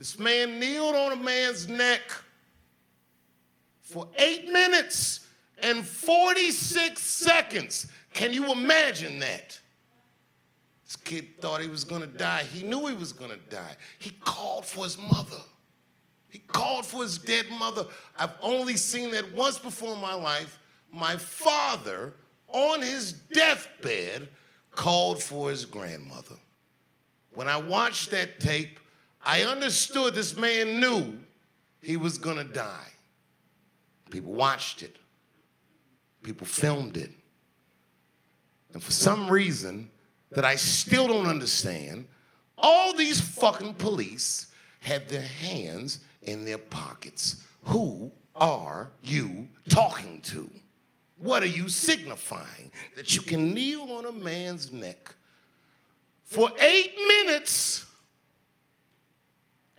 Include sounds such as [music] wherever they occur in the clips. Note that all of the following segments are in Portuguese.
This man kneeled on a man's neck for eight minutes and 46 seconds. Can you imagine that? This kid thought he was gonna die. He knew he was gonna die. He called for his mother. He called for his dead mother. I've only seen that once before in my life. My father, on his deathbed, called for his grandmother. When I watched that tape, I understood this man knew he was gonna die. People watched it, people filmed it. And for some reason that I still don't understand, all these fucking police had their hands in their pockets. Who are you talking to? What are you signifying? That you can kneel on a man's neck for eight minutes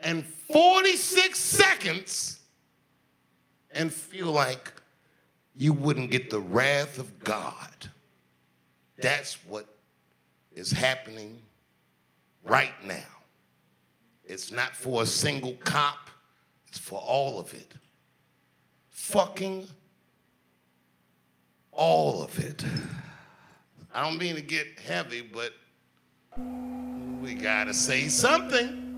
and 46 seconds and feel like you wouldn't get the wrath of God. That's what is happening right now. It's not for a single cop, it's for all of it. Fucking all of it. I don't mean to get heavy, but we gotta say something.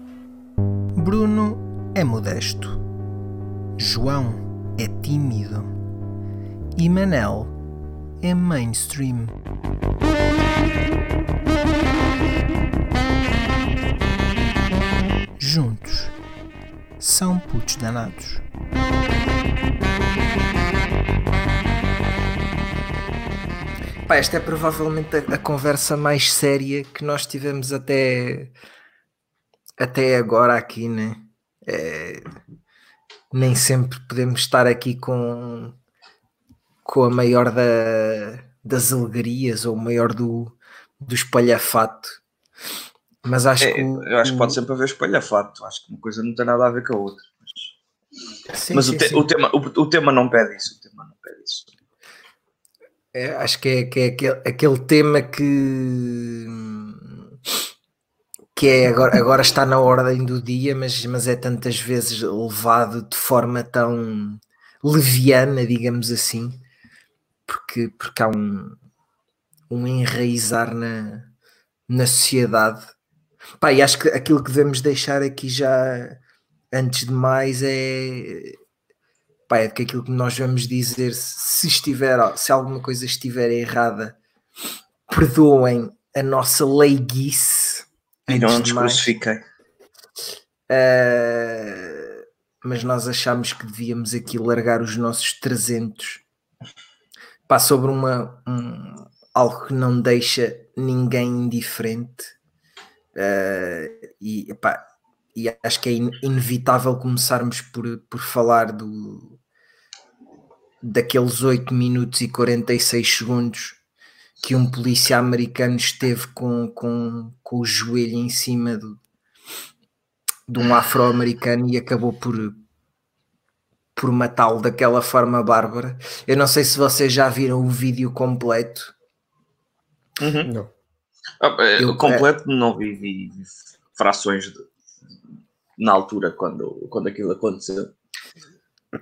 Bruno é modesto. João é tímido. E Manel é mainstream. Juntos são putos danados. Pá, esta é provavelmente a, a conversa mais séria que nós tivemos até, até agora aqui, né? É, nem sempre podemos estar aqui com, com a maior da, das alegrias ou o maior do, do espalhafato. Mas acho É, que. o- eu acho que pode sempre haver espalhafato. Acho que uma coisa não tem nada a ver com a outra. Mas, Sim, mas sim, o, te- o tema, o, o tema não pede isso. O tema não pede isso. É, acho que é, que é aquele, aquele tema que que é agora, agora está na ordem do dia, mas, mas é tantas vezes levado de forma tão leviana, digamos assim, porque, porque há um, um enraizar na, na sociedade. Pá, e acho que aquilo que devemos deixar aqui já antes de mais é pá, é que aquilo que nós vamos dizer, se estiver, se alguma coisa estiver errada, perdoem a nossa leiguice. E não antes nos de mais. crucifiquei. Uh, mas nós achamos que devíamos aqui largar os nossos 300 pá, sobre uma, um- algo que não deixa ninguém indiferente Uh, e, epá, e acho que é in- inevitável começarmos por, por falar do daqueles 8 minutos e 46 segundos que um polícia americano esteve com, com, com o joelho em cima do, de um afro-americano e acabou por por matá-lo daquela forma bárbara. Eu não sei se vocês já viram o vídeo completo. Uhum. Não. Ah, é, Eu- o completo não vi, vi frações de- na altura quando, quando aquilo aconteceu.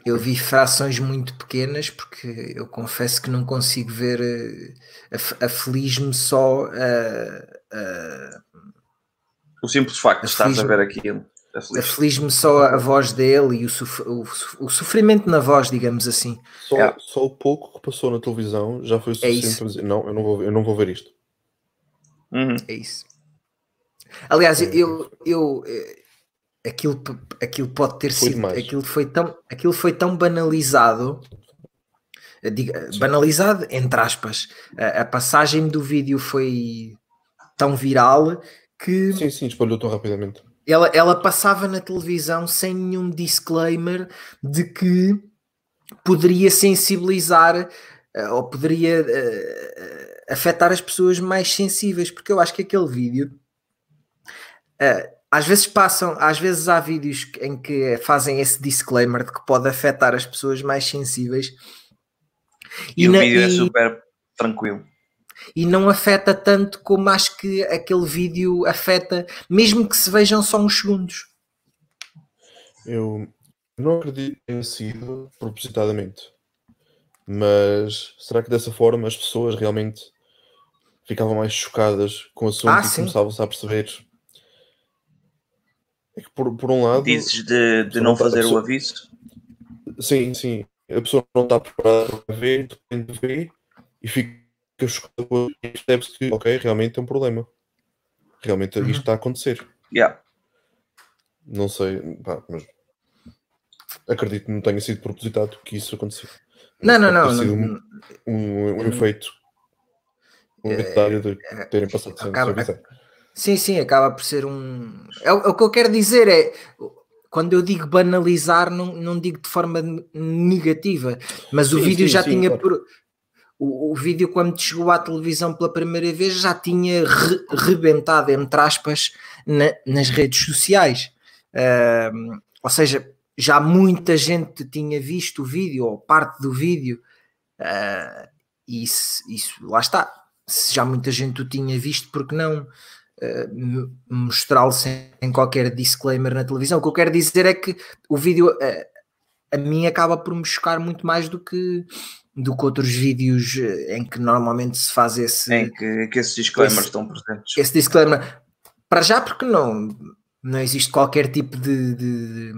Eu vi frações muito pequenas porque eu confesso que não consigo ver. eh, af- Aflige-me só a, a, O simples facto de estares a ver aquilo. aflige. aflige-me só a voz dele e o, sof- o o sofrimento na voz, digamos assim. Só, É. só o pouco que passou na televisão já foi suficiente isso. para dizer não, eu não vou, eu não vou ver isto. Uhum. É isso. Aliás, eu, eu eh, aquilo, aquilo pode ter Foi sido, demais. aquilo foi tão, aquilo foi tão banalizado, eh, diga- banalizado entre aspas. A, a passagem do vídeo foi tão viral que Sim, sim, espalhou tão rapidamente. ela, ela passava na televisão sem nenhum disclaimer de que poderia sensibilizar eh, ou poderia eh, eh, afetar as pessoas mais sensíveis, porque eu acho que aquele vídeo eh, às vezes passam, às vezes há vídeos em que fazem esse disclaimer de que pode afetar as pessoas mais sensíveis E, o na- vídeo é e- super tranquilo. e não afeta tanto como acho que aquele vídeo afeta, mesmo que se vejam só uns segundos. Eu não acredito que tenha sido propositadamente. Mas será que dessa forma as pessoas realmente ficavam mais chocadas com o assunto Ah, e sim. começavam-se a perceber? É que por, por um lado. Dizes de, de não não fazer o só- aviso? Sim, sim. A pessoa não está preparada para ver, de repente vê e fica chocada com e percebe-se que, ok, realmente é um problema. Realmente Uhum. isto está a acontecer. Yeah. Não sei, pá, mas acredito que não tenha sido propositado que isso aconteceu. Não, não, não. sido não- um, um, um efeito humanitário de terem passado sem acaba- avisar. Sim, sim, acaba por ser um. É, o é o que eu quero dizer é. Quando eu digo banalizar, não, não digo de forma ne- negativa, mas o Sim, vídeo sim, já sim, tinha. claro. por- o, o vídeo, quando chegou à televisão pela primeira vez, já tinha re- rebentado, entre aspas, na- nas redes sociais. Ahm, ou seja, já muita gente tinha visto o vídeo, ou parte do vídeo, e isso, isso, lá está. Se já muita gente o tinha visto, porque não m- mostrá-lo sem, qualquer disclaimer na televisão? O que eu quero dizer é que o vídeo, ah, a mim, acaba por me chocar muito mais do que, do que outros vídeos eh, em que normalmente se faz esse, Em que, que esses disclaimers Esse- estão presentes. esse disclaimer. Para já, porque não, não existe qualquer tipo de, de,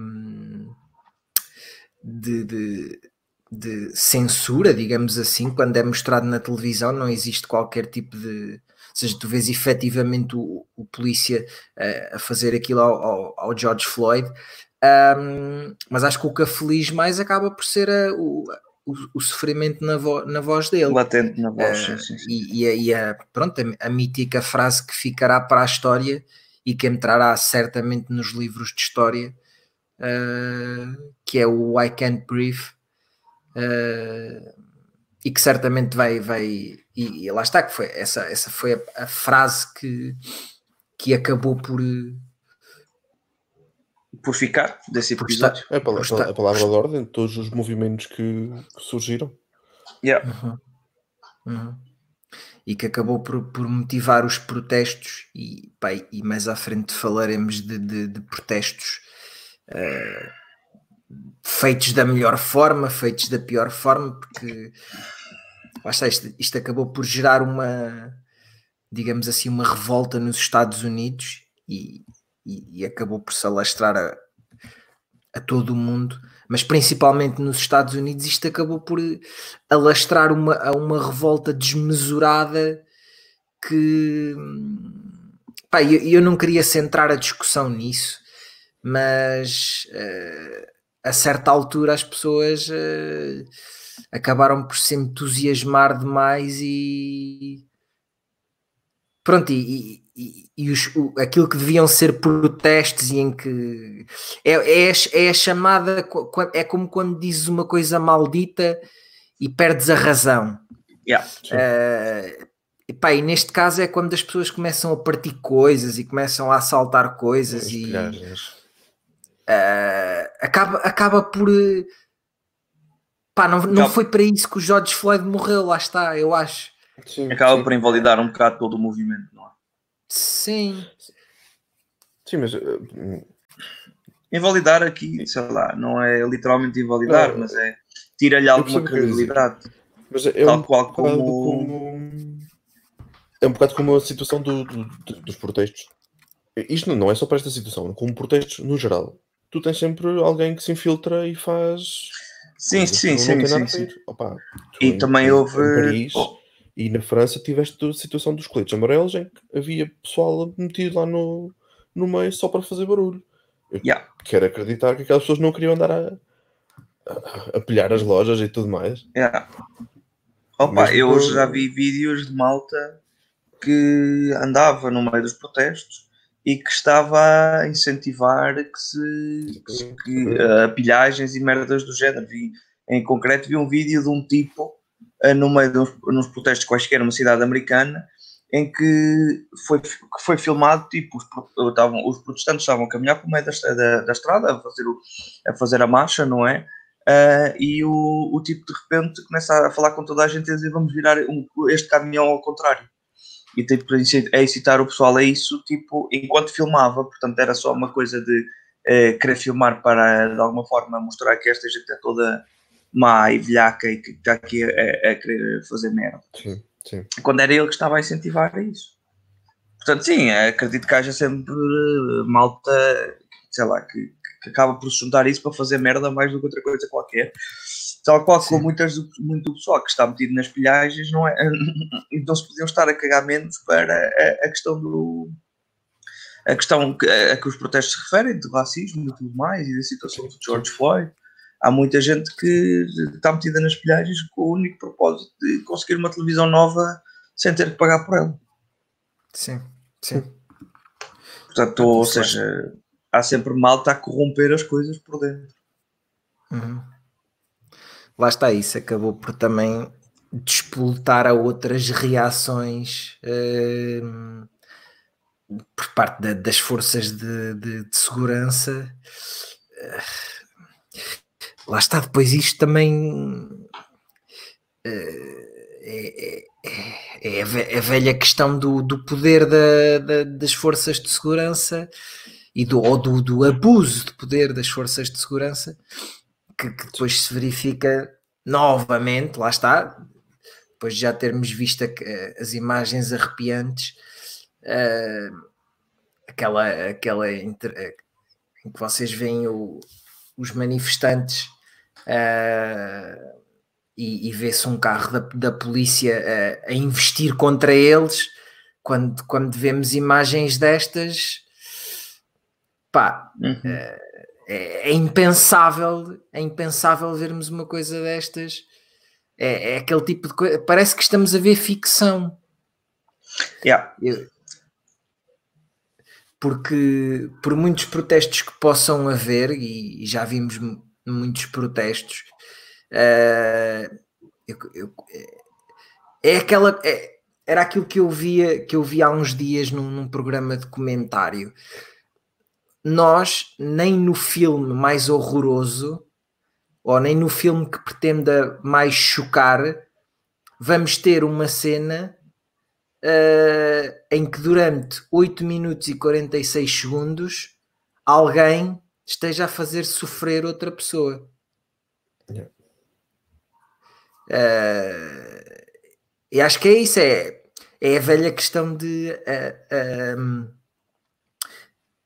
de, de- de censura, digamos assim, quando é mostrado na televisão, não existe qualquer tipo de. Ou seja, tu vês efetivamente o, o polícia eh, a fazer aquilo ao, ao- ao George Floyd, Ahm, mas acho que o que aflige mais acaba por ser a- o, o, o sofrimento na, vo- na voz dele. Latente na voz, Eh, sim, sim. E, e a, e a- pronto, a, a mítica frase que ficará para a história e que entrará certamente nos livros de história, eh, que é o I Can't Breathe, eh, e que certamente vai, vai e, e lá está, que foi, essa, essa foi a, a frase que, que acabou por, eh, Por ficar desse por estar, episódio. É a palavra, Está- a palavra de ordem de todos os movimentos que, que surgiram. Yeah. Uhum. Uhum. E que acabou por, por motivar os protestos, e, pá, e mais à frente falaremos de, de- de protestos eh, feitos da melhor forma, feitos da pior forma, porque lá está, isto, isto acabou por gerar uma, digamos assim, uma revolta nos Estados Unidos e, e- e acabou por se alastrar a, a todo o mundo, mas principalmente nos Estados Unidos, isto acabou por alastrar uma, a uma revolta desmesurada que pá, eu, eu não queria centrar a discussão nisso, mas eh, a certa altura as pessoas eh, acabaram por se entusiasmar demais e pronto, e, e- e os- o- aquilo que deviam ser protestos e em que é, é, a- é a chamada é como quando dizes uma coisa maldita e perdes a razão. Yeah. Eh, e, pá, e neste caso é quando as pessoas começam a partir coisas e começam a assaltar coisas e Espelhagens. eh, acaba, acaba por pá, não, não foi para isso que o George Floyd morreu, lá está, eu acho. Sim, Acaba sim. por invalidar um bocado todo o movimento, não é? Sim, Sim, mas uh, hum, Invalidar aqui, sei lá, não é literalmente invalidar, Não, mas é tira-lhe alguma credibilidade. Mas é Tal um qual bocado como- como... É um bocado como a situação do- do- do- dos protestos. Isto não- não é só para esta situação, como protestos no geral. Tu tens sempre alguém que se infiltra e faz. Sim, sim, sim, sim, sim. Opa, E em- também houve- Em Paris Oh. e na França tiveste a situação dos coletes amarelos em que havia pessoal metido lá no, no meio só para fazer barulho. Eu Yeah. quero acreditar que aquelas pessoas não queriam andar a, a, a pilhar as lojas e tudo mais. Yeah. Opa, Mesmo eu por- já vi vídeos de malta que andava no meio dos protestos e que estava a incentivar que se que, eh, pilhagens e merdas do género. Vi, em concreto, vi um vídeo de um tipo eh, no meio de uns, nos protestos quaisquer numa cidade americana em que foi, que foi filmado, tipo, os, pro- estavam, os protestantes estavam a caminhar por meio da, da, da estrada a fazer, o, a fazer a marcha, não é? Ah, e o, o tipo de repente começa a falar com toda a gente e dizer vamos virar um- este caminhão ao contrário. E tipo, a inci- a incitar o pessoal a isso, tipo, enquanto filmava, portanto era só uma coisa de eh, querer filmar para de alguma forma mostrar que esta gente é toda má e velhaca e que está aqui a, a querer fazer merda. Sim, sim. Quando era ele que estava a incentivar isso. Portanto, sim, acredito que haja sempre eh, malta, sei lá, que, que acaba por se juntar isso para fazer merda mais do que outra coisa qualquer. Tal qual com muitas, muito pessoal que está metido nas pilhagens, não é? [laughs] Então se podiam estar a cagar menos para a, a questão do. A questão que, a que os protestos se referem, de racismo e tudo mais, e da situação de George Floyd. Há muita gente que está metida nas pilhagens com o único propósito de conseguir uma televisão nova sem ter que pagar por ela. Sim, sim. Portanto, ou seja, há sempre malta a corromper as coisas por dentro. Uhum. Lá está isso, acabou por também despoltar a outras reações uh, por parte das forças de, de, de segurança. Uh, lá está, depois isto também uh, é, é, é, a velha questão do, do poder da, da, das forças de segurança e do, ou do, do abuso de poder das forças de segurança que, que, depois se verifica novamente, lá está, depois de já termos visto as imagens arrepiantes, uh, aquela, aquela inter, eh, em que vocês veem o, os manifestantes uh, e, e vê-se um carro da, da polícia a, a investir contra eles, quando, quando vemos imagens destas, pá, uhum. uh, é, é, impensável, é impensável vermos uma coisa destas. É, é, aquele tipo de coisa. Parece que estamos a ver ficção. Yeah. Eu, porque por muitos protestos que possam haver, e, e já vimos muitos protestos, uh, eu, eu, é aquela. É, era aquilo que eu via que eu vi há uns dias num, num programa de comentário nós, nem no filme mais horroroso, ou nem no filme que pretenda mais chocar, vamos ter uma cena uh, em que durante 8 minutos e 46 segundos alguém esteja a fazer sofrer outra pessoa. Yeah. Uh, e acho que é isso, é, é a velha questão de uh,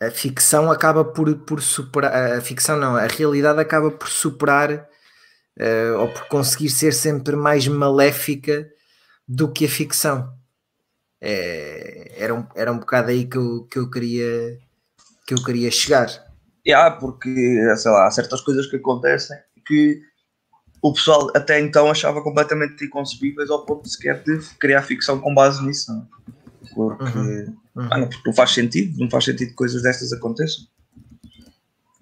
a ficção acaba por, por superar, a ficção não, a realidade acaba por superar uh, ou por conseguir ser sempre mais maléfica do que a ficção. É, era, um, era um bocado aí que eu, que eu queria que eu queria chegar. Yeah, porque sei lá, há certas coisas que acontecem que o pessoal até então achava completamente inconcebíveis ao ponto sequer de criar ficção com base nisso. Não? Porque uhum Uhum. Ah, não, porque não faz sentido, não faz sentido que coisas destas aconteçam.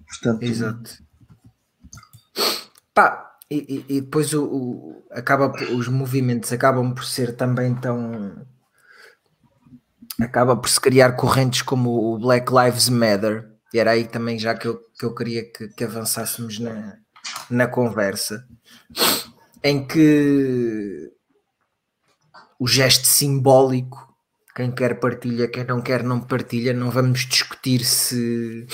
Portanto, Exato. Pá, e, e, depois o, o, acaba, os movimentos acabam por ser também tão. Acaba por se criar correntes como o Black Lives Matter, e era aí também já que eu, que eu queria que, que avançássemos na, na conversa, em que o gesto simbólico quem quer partilha, quem não quer não partilha. Não vamos discutir se.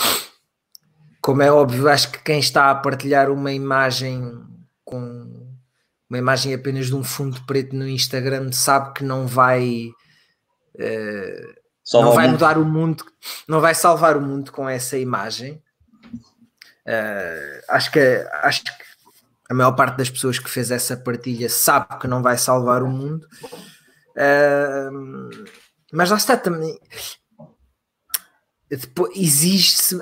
Como é óbvio, acho que quem está a partilhar uma imagem com uma imagem apenas de um fundo preto no Instagram sabe que não vai. Uh, não vai mudar o mundo, não vai salvar o mundo com essa imagem. Uh, acho que acho que a maior parte das pessoas que fez essa partilha sabe que não vai salvar o mundo. Uh, mas lá está também. Depois, exige-se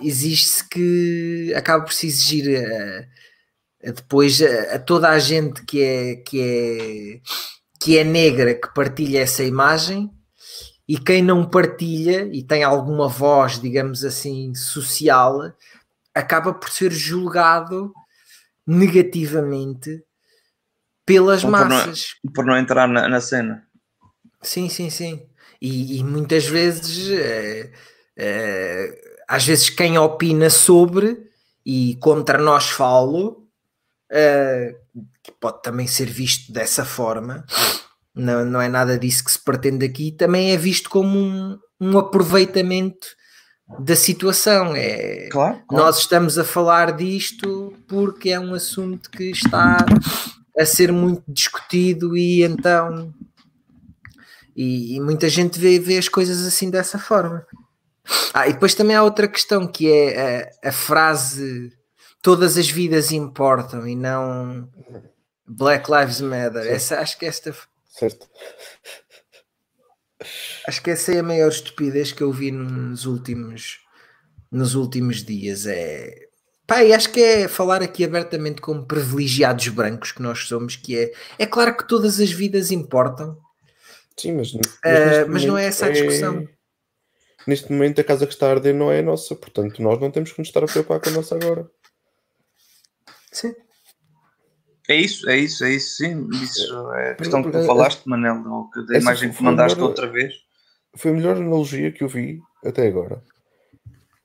exige que acaba por se exigir a, a depois a, a, toda a gente que é, que, é, que é negra que partilha essa imagem e quem não partilha e tem alguma voz, digamos assim, social, acaba por ser julgado negativamente pelas por massas. Não, por não entrar na, na cena. Sim, sim, sim. E, e muitas vezes, é, é, às vezes, quem opina sobre e contra nós falo, é, que pode também ser visto dessa forma, não, não é nada disso que se pretende aqui, também é visto como um, um aproveitamento da situação. É, Claro, claro. Nós estamos a falar disto porque é um assunto que está a ser muito discutido e então e, e muita gente vê, vê as coisas assim dessa forma. Ah, e depois também há outra questão que é a, a frase todas as vidas importam e não Black Lives Matter. Essa, acho que esta Certo? acho que essa é a maior estupidez que eu vi nos últimos nos últimos dias é pá, e acho que é falar aqui abertamente como privilegiados brancos que nós somos que é, é claro que todas as vidas importam Sim, mas, mas, Eh, neste mas não é essa a discussão. Neste momento a casa que está a arder não é a nossa, portanto nós não temos que nos estar a preocupar com a nossa agora. sim É isso, é isso, é isso, sim. Isso é a questão que tu Porque- falaste, Manel, ou que da imagem que mandaste melhor- outra vez. Foi a melhor analogia que eu vi até agora.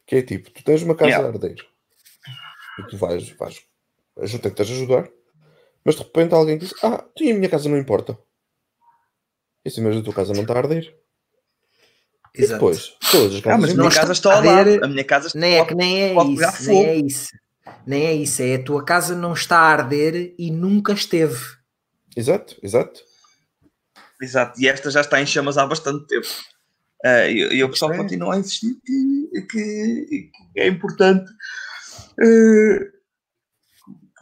Que é tipo, tu tens uma casa Yeah. a arder e tu vais, vais ajuda, tentas ajudar, mas de repente alguém diz, ah, tu e a minha casa não importa. E assim, mas a tua casa não está a arder. E exato. depois, todas as Ah, casas mas a Não minha está casa a está lado. arder, A minha casa está nem é que nem é isso nem é isso nem é isso é a tua casa não está a arder e nunca esteve Exato, exato. Exato, e esta já está em chamas há bastante tempo. Ah, e, e o pessoal É. continua a insistir que, que- que é importante. eh,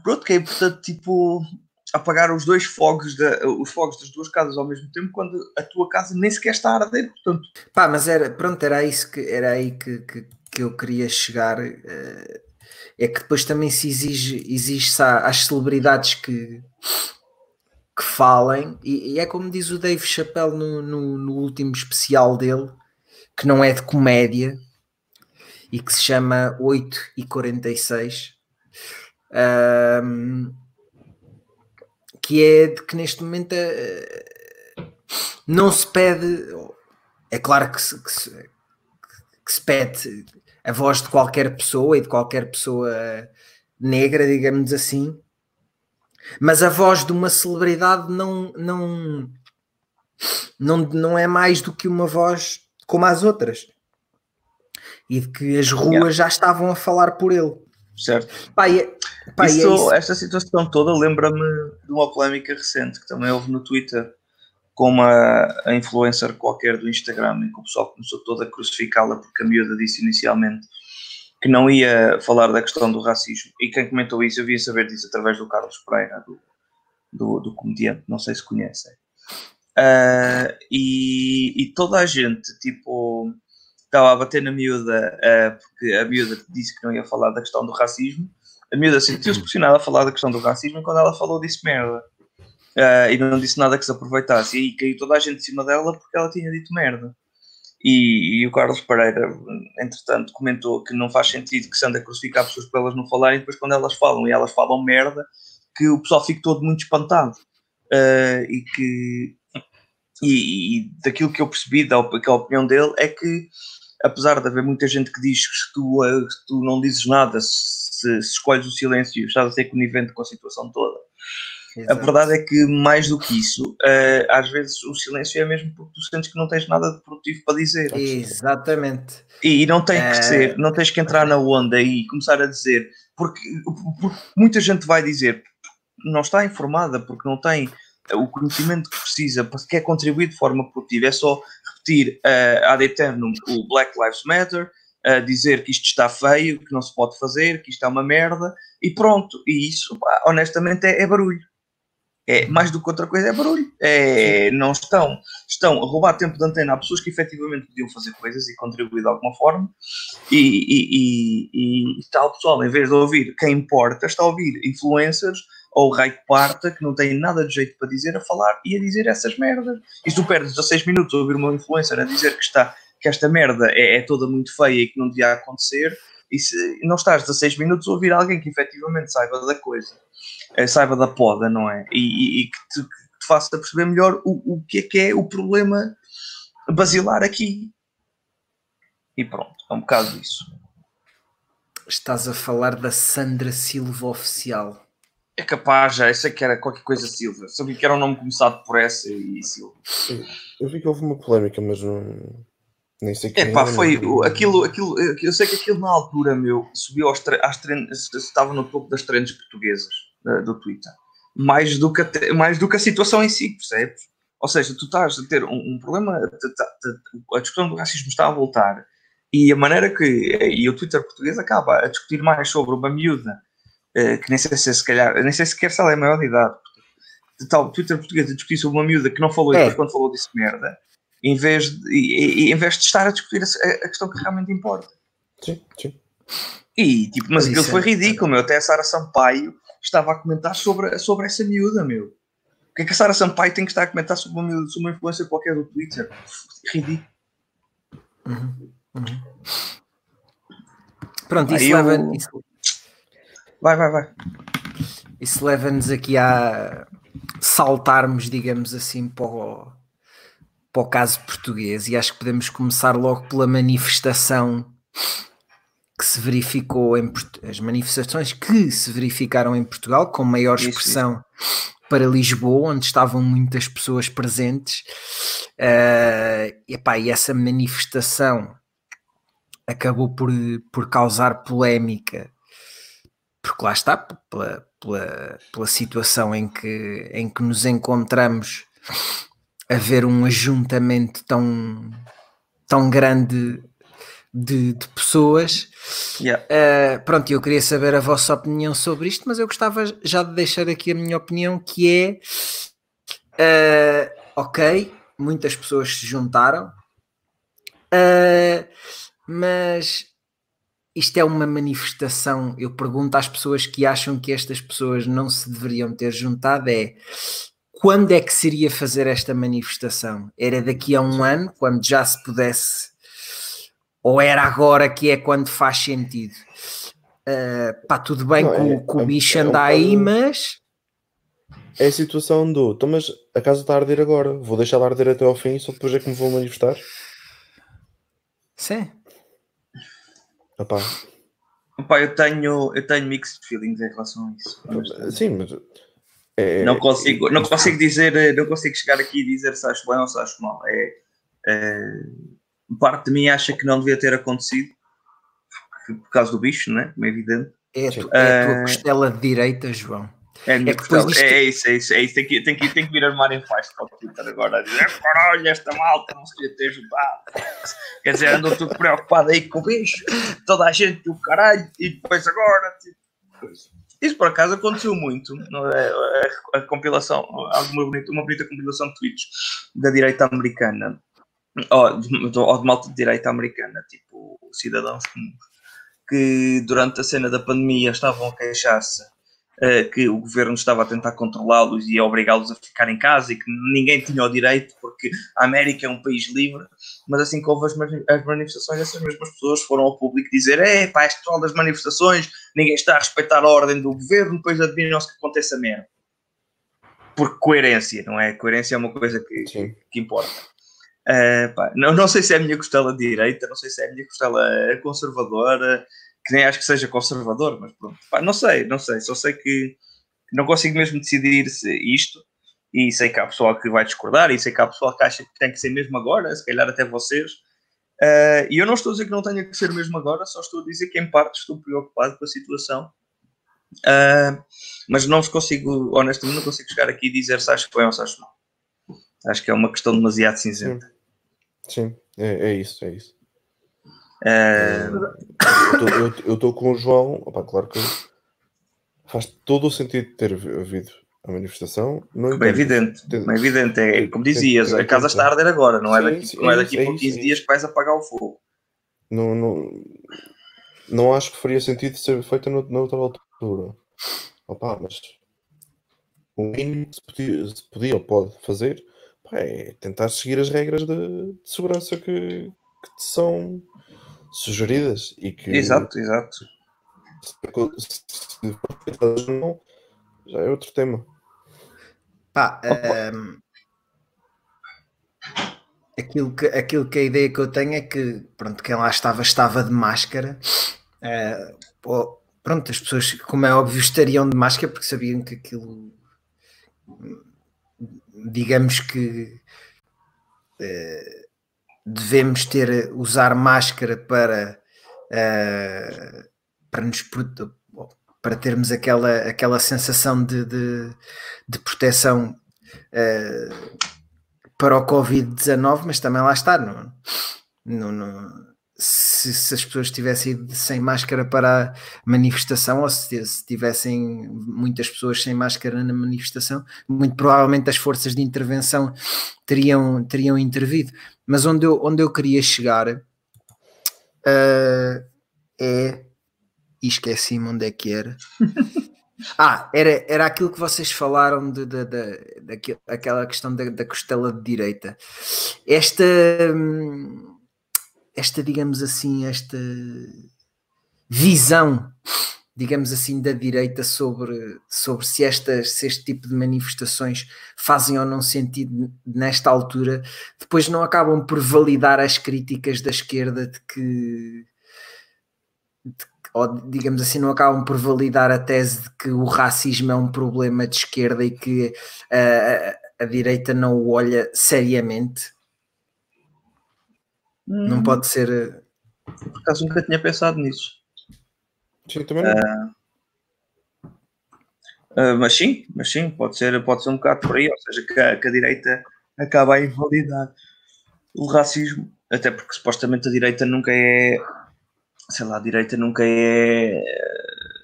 pronto, que é importante, tipo, apagar os dois fogos, da, os fogos das duas casas ao mesmo tempo, quando a tua casa nem sequer está a arder. Portanto, Pá, mas era, pronto, era isso que era aí que, que, que eu queria chegar. eh, é que depois também se exige, exige-se à- às celebridades que, que falem, e, e é como diz o Dave Chappelle no, no, no último especial dele, que não é de comédia e que se chama 8 e 46. ahm, que é de que neste momento eh, não se pede é claro que se, que se- que se pede a voz de qualquer pessoa e de qualquer pessoa negra, digamos assim, mas a voz de uma celebridade não, não, não, não é mais do que uma voz como as outras. E de que as ruas Yeah. já estavam a falar por ele. Certo? E é, e é Isso- isso. Esta situação toda lembra-me de uma polémica recente que também houve no Twitter com uma a influencer qualquer do Instagram em que o pessoal começou todo a crucificá-la porque a miúda disse inicialmente que não ia falar da questão do racismo e quem comentou isso eu via saber disso através do Carlos Pereira do, do, do comediante, não sei se conhecem Ah, e, e toda a gente tipo estava a bater na miúda ah, porque a miúda disse que não ia falar da questão do racismo a miúda sentiu-se pressionada a falar da questão do racismo e quando ela falou disse merda. Ah, e não disse nada que se aproveitasse. E aí caiu toda a gente em cima dela porque ela tinha dito merda. E, e o Carlos Pereira, entretanto, comentou que não faz sentido que se ande a crucificar pessoas por elas não falarem, depois quando elas falam e elas falam merda, que o pessoal fique todo muito espantado. Ah, e que e, e daquilo que eu percebi da op- que a opinião dele é que apesar de haver muita gente que diz que tu, eh, que tu não dizes nada se, se escolhes o silêncio estás a ser conivente com a situação toda a Exato. verdade é que mais do que isso eh, às vezes o silêncio é mesmo porque tu sentes que não tens nada de produtivo para dizer Exatamente. e, não tem Eh, que ser, não tens que entrar na onda e começar a dizer, porque, porque muita gente vai dizer não está informada porque não tem o conhecimento que precisa, porque quer contribuir de forma produtiva, é só repetir uh, ad eternum o Black Lives Matter, uh, dizer que isto está feio, que não se pode fazer, que isto é uma merda, e pronto. E isso, pá, honestamente, é, é barulho. É, mais do que outra coisa, é barulho. É, não estão, estão a roubar tempo de antena a pessoas que efetivamente podiam fazer coisas e contribuir de alguma forma, e, e, e, e o pessoal, em vez de ouvir quem importa, está a ouvir influencers ou o raio parta, que não tem nada de jeito para dizer, a falar e a dizer essas merdas. E se tu perdes 16 minutos a ouvir uma influencer a dizer que, está, que esta merda é, é toda muito feia e que não devia acontecer, e se não estás 16 minutos a ouvir alguém que efetivamente saiba da coisa, eh, saiba da poda, não é? E, e- e que, te, que te faça perceber melhor o, o que é que é o problema basilar aqui. E pronto, é um bocado isso. Estás a falar da Sandra Silva oficial. É capaz, já, eu sei que era qualquer coisa Silva. Sabia que era um nome começado por S e Silva. Eu vi que houve uma polémica, mas não, Nem sei quem Epá, é, foi mas- o- aquilo, aquilo, eu sei que aquilo na altura, meu, subiu aos às trends, estava no topo das trends portuguesas do Twitter. Mais do, que a, mais do que a situação em si, percebes? Ou seja, tu estás a ter um, um problema, a discussão do racismo está a voltar e a maneira que, e o Twitter português acaba a discutir mais sobre uma miúda, eh, que nem sei se se calhar, nem sei sequer se ela é maior de idade, de tal Twitter português a discutir sobre uma miúda que não falou e É. depois quando falou disse merda, em vez de, e- e- em vez de estar a discutir a, a questão que realmente importa. Sim, sim. E tipo, mas aquilo isso foi é- ridículo, meu. Até a Sara Sampaio estava a comentar sobre, sobre essa miúda, meu. O que é que a Sara Sampaio tem que estar a comentar sobre uma, sobre uma influência qualquer do Twitter? Ridículo. Uhum, uhum. Pronto, isso eu- leva- isso- Vai, vai, vai. isso leva-nos aqui a saltarmos, digamos assim, para o, para o caso português e acho que podemos começar logo pela manifestação que se verificou em as manifestações que se verificaram em Portugal com maior Isso, expressão para Lisboa, onde estavam muitas pessoas presentes Eh, epá, e essa manifestação acabou por, por causar polémica porque lá está, pela, pela, pela situação em que, em que nos encontramos a ver um ajuntamento tão, tão grande de, de pessoas. Yeah. Uh, pronto, eu queria saber a vossa opinião sobre isto, mas eu gostava já de deixar aqui a minha opinião, que é uh, ok, muitas pessoas se juntaram, uh, mas isto é uma manifestação. Eu pergunto às pessoas que acham que estas pessoas não se deveriam ter juntado: é quando é que seria fazer esta manifestação? Era daqui a um ano, quando já se pudesse, ou era agora que é quando faz sentido? Uh, pá, tudo bem Não, é- o- que o é- bicho é um anda aí, mas É a situação do. Então, mas a casa está a arder agora. Vou deixar de arder até ao fim, só depois é que me vou manifestar. sim. Epá, Opa, eu tenho, eu tenho mixed feelings em relação a isso. sim, mas. é- Não consigo, não consigo dizer, não consigo chegar aqui e dizer se acho bem ou se acho mal. É, é, parte de mim acha que não devia ter acontecido por, causa do bicho, né? Como é evidente. É a, Sim. tu- é a tua Uh, costela de direita, João. É, É que depois disto- é, é isso, é isso, é isso. Tem que, tem que, tem que vir armar em faixa para o Twitter agora. A dizer, caralho, esta malta não se devia ter ajudado. Quer dizer, andou tudo preocupado aí com o bicho, toda a gente do caralho, e depois agora. Tipo, isso por acaso aconteceu muito. é? A, compilação, alguma bonita, uma bonita compilação de tweets da direita americana, ou de, ou de malta de direita americana, tipo cidadãos comuns, que durante a cena da pandemia estavam a queixar-se que o governo estava a tentar controlá-los e a obrigá-los a ficar em casa e que ninguém tinha o direito porque a América é um país livre, mas assim que houve as, as manifestações, essas mesmas pessoas foram ao público dizer é pá, este pessoal das manifestações, ninguém está a respeitar a ordem do governo, depois adivinham-se que acontece a merda. Por coerência, não é? Coerência é uma coisa que, Sim. que importa. Eh, pá, não, não sei se é a minha costela direita, não sei se é a minha costela conservadora, que nem acho que seja conservador, mas pronto, pá, não sei, não sei, só sei que não consigo mesmo decidir se isto, e sei que há pessoal que vai discordar, e sei que há pessoal que acha que tem que ser mesmo agora, se calhar até vocês, Eh, e eu não estou a dizer que não tenha que ser mesmo agora, só estou a dizer que em parte estou preocupado com a situação, Eh, mas não consigo, honestamente, não consigo chegar aqui e dizer se acho que bem ou se acho mal. Acho que é uma questão demasiado cinzenta. Sim, é, é isso, é isso. Eu estou com o João, opá, claro que faz todo o sentido ter havido a manifestação. Bem entanto, evidente, tem- bem evidente. É como dizias, a casa está a arder agora, não é Sim, daqui, sim, não é é daqui por é 15 isso, é dias que vais apagar o fogo. não, não, não acho que faria sentido ser feita no- noutra altura. Opá, mas o mínimo que se podia, se podia ou pode fazer pá, é tentar seguir as regras de, de segurança que, que te são sugeridas e que Exato, exato. se, for não, já é outro tema. Pá, ehm, aquilo, que, aquilo que a ideia que eu tenho é que, pronto, quem lá estava, estava de máscara. Eh, pô, pronto, as pessoas, como é óbvio, estariam de máscara porque sabiam que aquilo, digamos que, eh, devemos ter usar máscara para, uh, para nos para termos aquela, aquela sensação de, de, de proteção uh, para o Covid-19, mas também lá está, não, não, se, se, as pessoas tivessem ido sem máscara para a manifestação ou se, se tivessem muitas pessoas sem máscara na manifestação, muito provavelmente as forças de intervenção teriam, teriam intervido. Mas onde eu, onde eu queria chegar uh, é. E esqueci-me onde é que era. [laughs] Ah, era, era aquilo que vocês falaram de, de, de, de daquela questão da, da costela de direita. Esta. Hum, esta, digamos assim, esta visão, digamos assim, da direita sobre, sobre se, estas, se este tipo de manifestações fazem ou não sentido nesta altura, depois não acabam por validar as críticas da esquerda de que. De, ou digamos assim, não acabam por validar a tese de que o racismo é um problema de esquerda e que a, a direita não o olha seriamente. Não hum. pode ser. Eh, Por acaso nunca tinha pensado nisso. Sim, também. Uh, uh, mas sim, mas sim, pode ser, pode ser um bocado por aí, ou seja, que a, que a direita acaba a invalidar o racismo, até porque supostamente a direita nunca é, sei lá, a direita nunca é,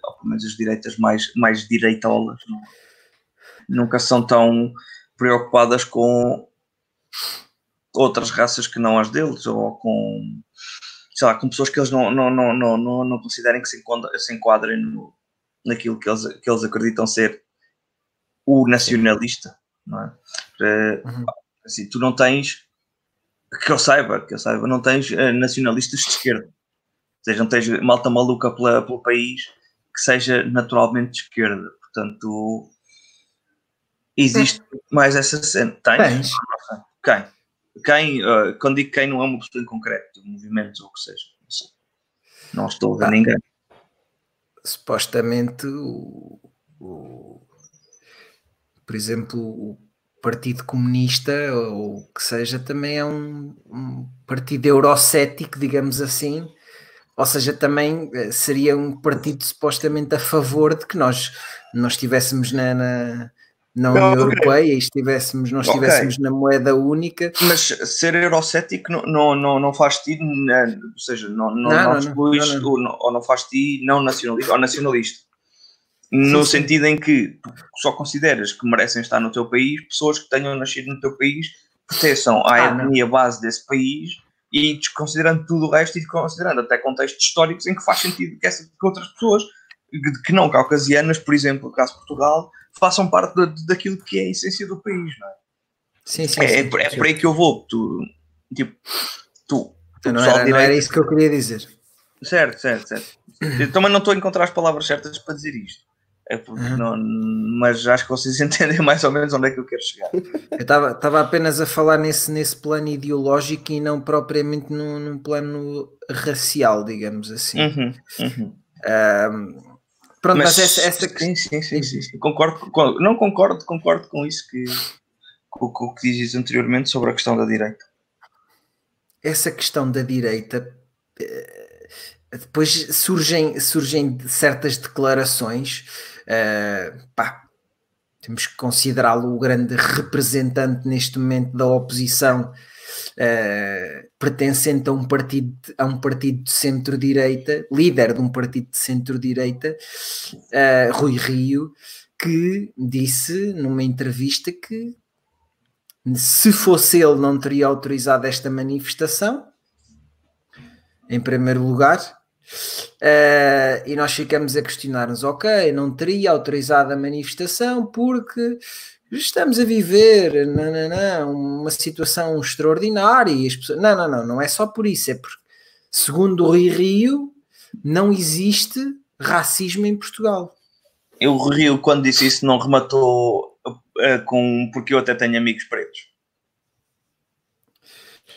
ou pelo menos as direitas mais, mais direitolas, não, nunca são tão preocupadas com outras raças que não as deles, ou com, sei lá, com pessoas que eles não, não, não, não, não, não considerem que se, enquadrem, se enquadrem no, naquilo que eles, que eles acreditam ser o nacionalista, não é? Uhum. Assim, tu não tens, que eu saiba, que eu saiba, não tens uh, nacionalistas de esquerda, ou seja, não tens malta maluca pela, pelo país que seja naturalmente de esquerda, portanto existe mais essa cena. Tens? Tens. Quem? Quem, uh, quando digo quem, não é uma pessoa em concreto, movimentos ou o que seja. Não, sei. não estou a ver ah, ninguém. Supostamente, o, o, por exemplo, o Partido Comunista, ou o que seja, também é um, um partido eurocético, digamos assim. Ou seja, também eh, seria um partido supostamente a favor de que nós, nós estivéssemos na, na na União okay. Europeia e estivéssemos, não estivéssemos okay. na moeda única. Mas ser eurocético não, não, não, não faz ti, né, ou seja, não, não, não, não, excluís, não, não. Ou, não faz ti não nacionalista ou nacionalista. No sim, sentido sim. em que só consideras que merecem estar no teu país pessoas que tenham nascido no teu país, pertençam à ah, etnia base desse país e desconsiderando tudo o resto e considerando até contextos históricos em que faz sentido que, essa, que outras pessoas que não caucasianas, por exemplo, no caso de Portugal, façam parte de, daquilo que é a essência do país, não é? Sim, sim. É, sim, é, por, é por aí que eu vou. Tu, tipo, tu, tu não, era, não era isso que eu queria dizer. Certo, certo, certo. Eu também não estou a encontrar as palavras certas para dizer isto. É porque uhum. não, mas acho que vocês [laughs] entendem mais ou menos onde é que eu quero chegar. Eu estava apenas a falar nesse, nesse plano ideológico e não propriamente num, num plano racial, digamos assim. Uhum, uhum. Um, Pronto, mas, mas essa, essa... Sim, sim, sim, sim, sim. Concordo, com, não concordo, concordo com isso que com, com o que dizes anteriormente sobre a questão da direita. Essa questão da direita eh, depois surgem, surgem certas declarações uh, pá, temos que considerá-lo o grande representante neste momento da oposição uh, pertencente a um partido, a um partido de centro-direita, líder de um partido de centro-direita, uh, Rui Rio, que disse numa entrevista que se fosse ele não teria autorizado esta manifestação, em primeiro lugar, Uh, e nós ficamos a questionar-nos: ok, não teria autorizado a manifestação porque estamos a viver não, não, não, uma situação extraordinária e as pessoas, não, não, não, não é só por isso, é porque segundo o Rui Rio não existe racismo em Portugal. Eu, o Rio, quando disse isso, não rematou uh, com porque eu até tenho amigos pretos.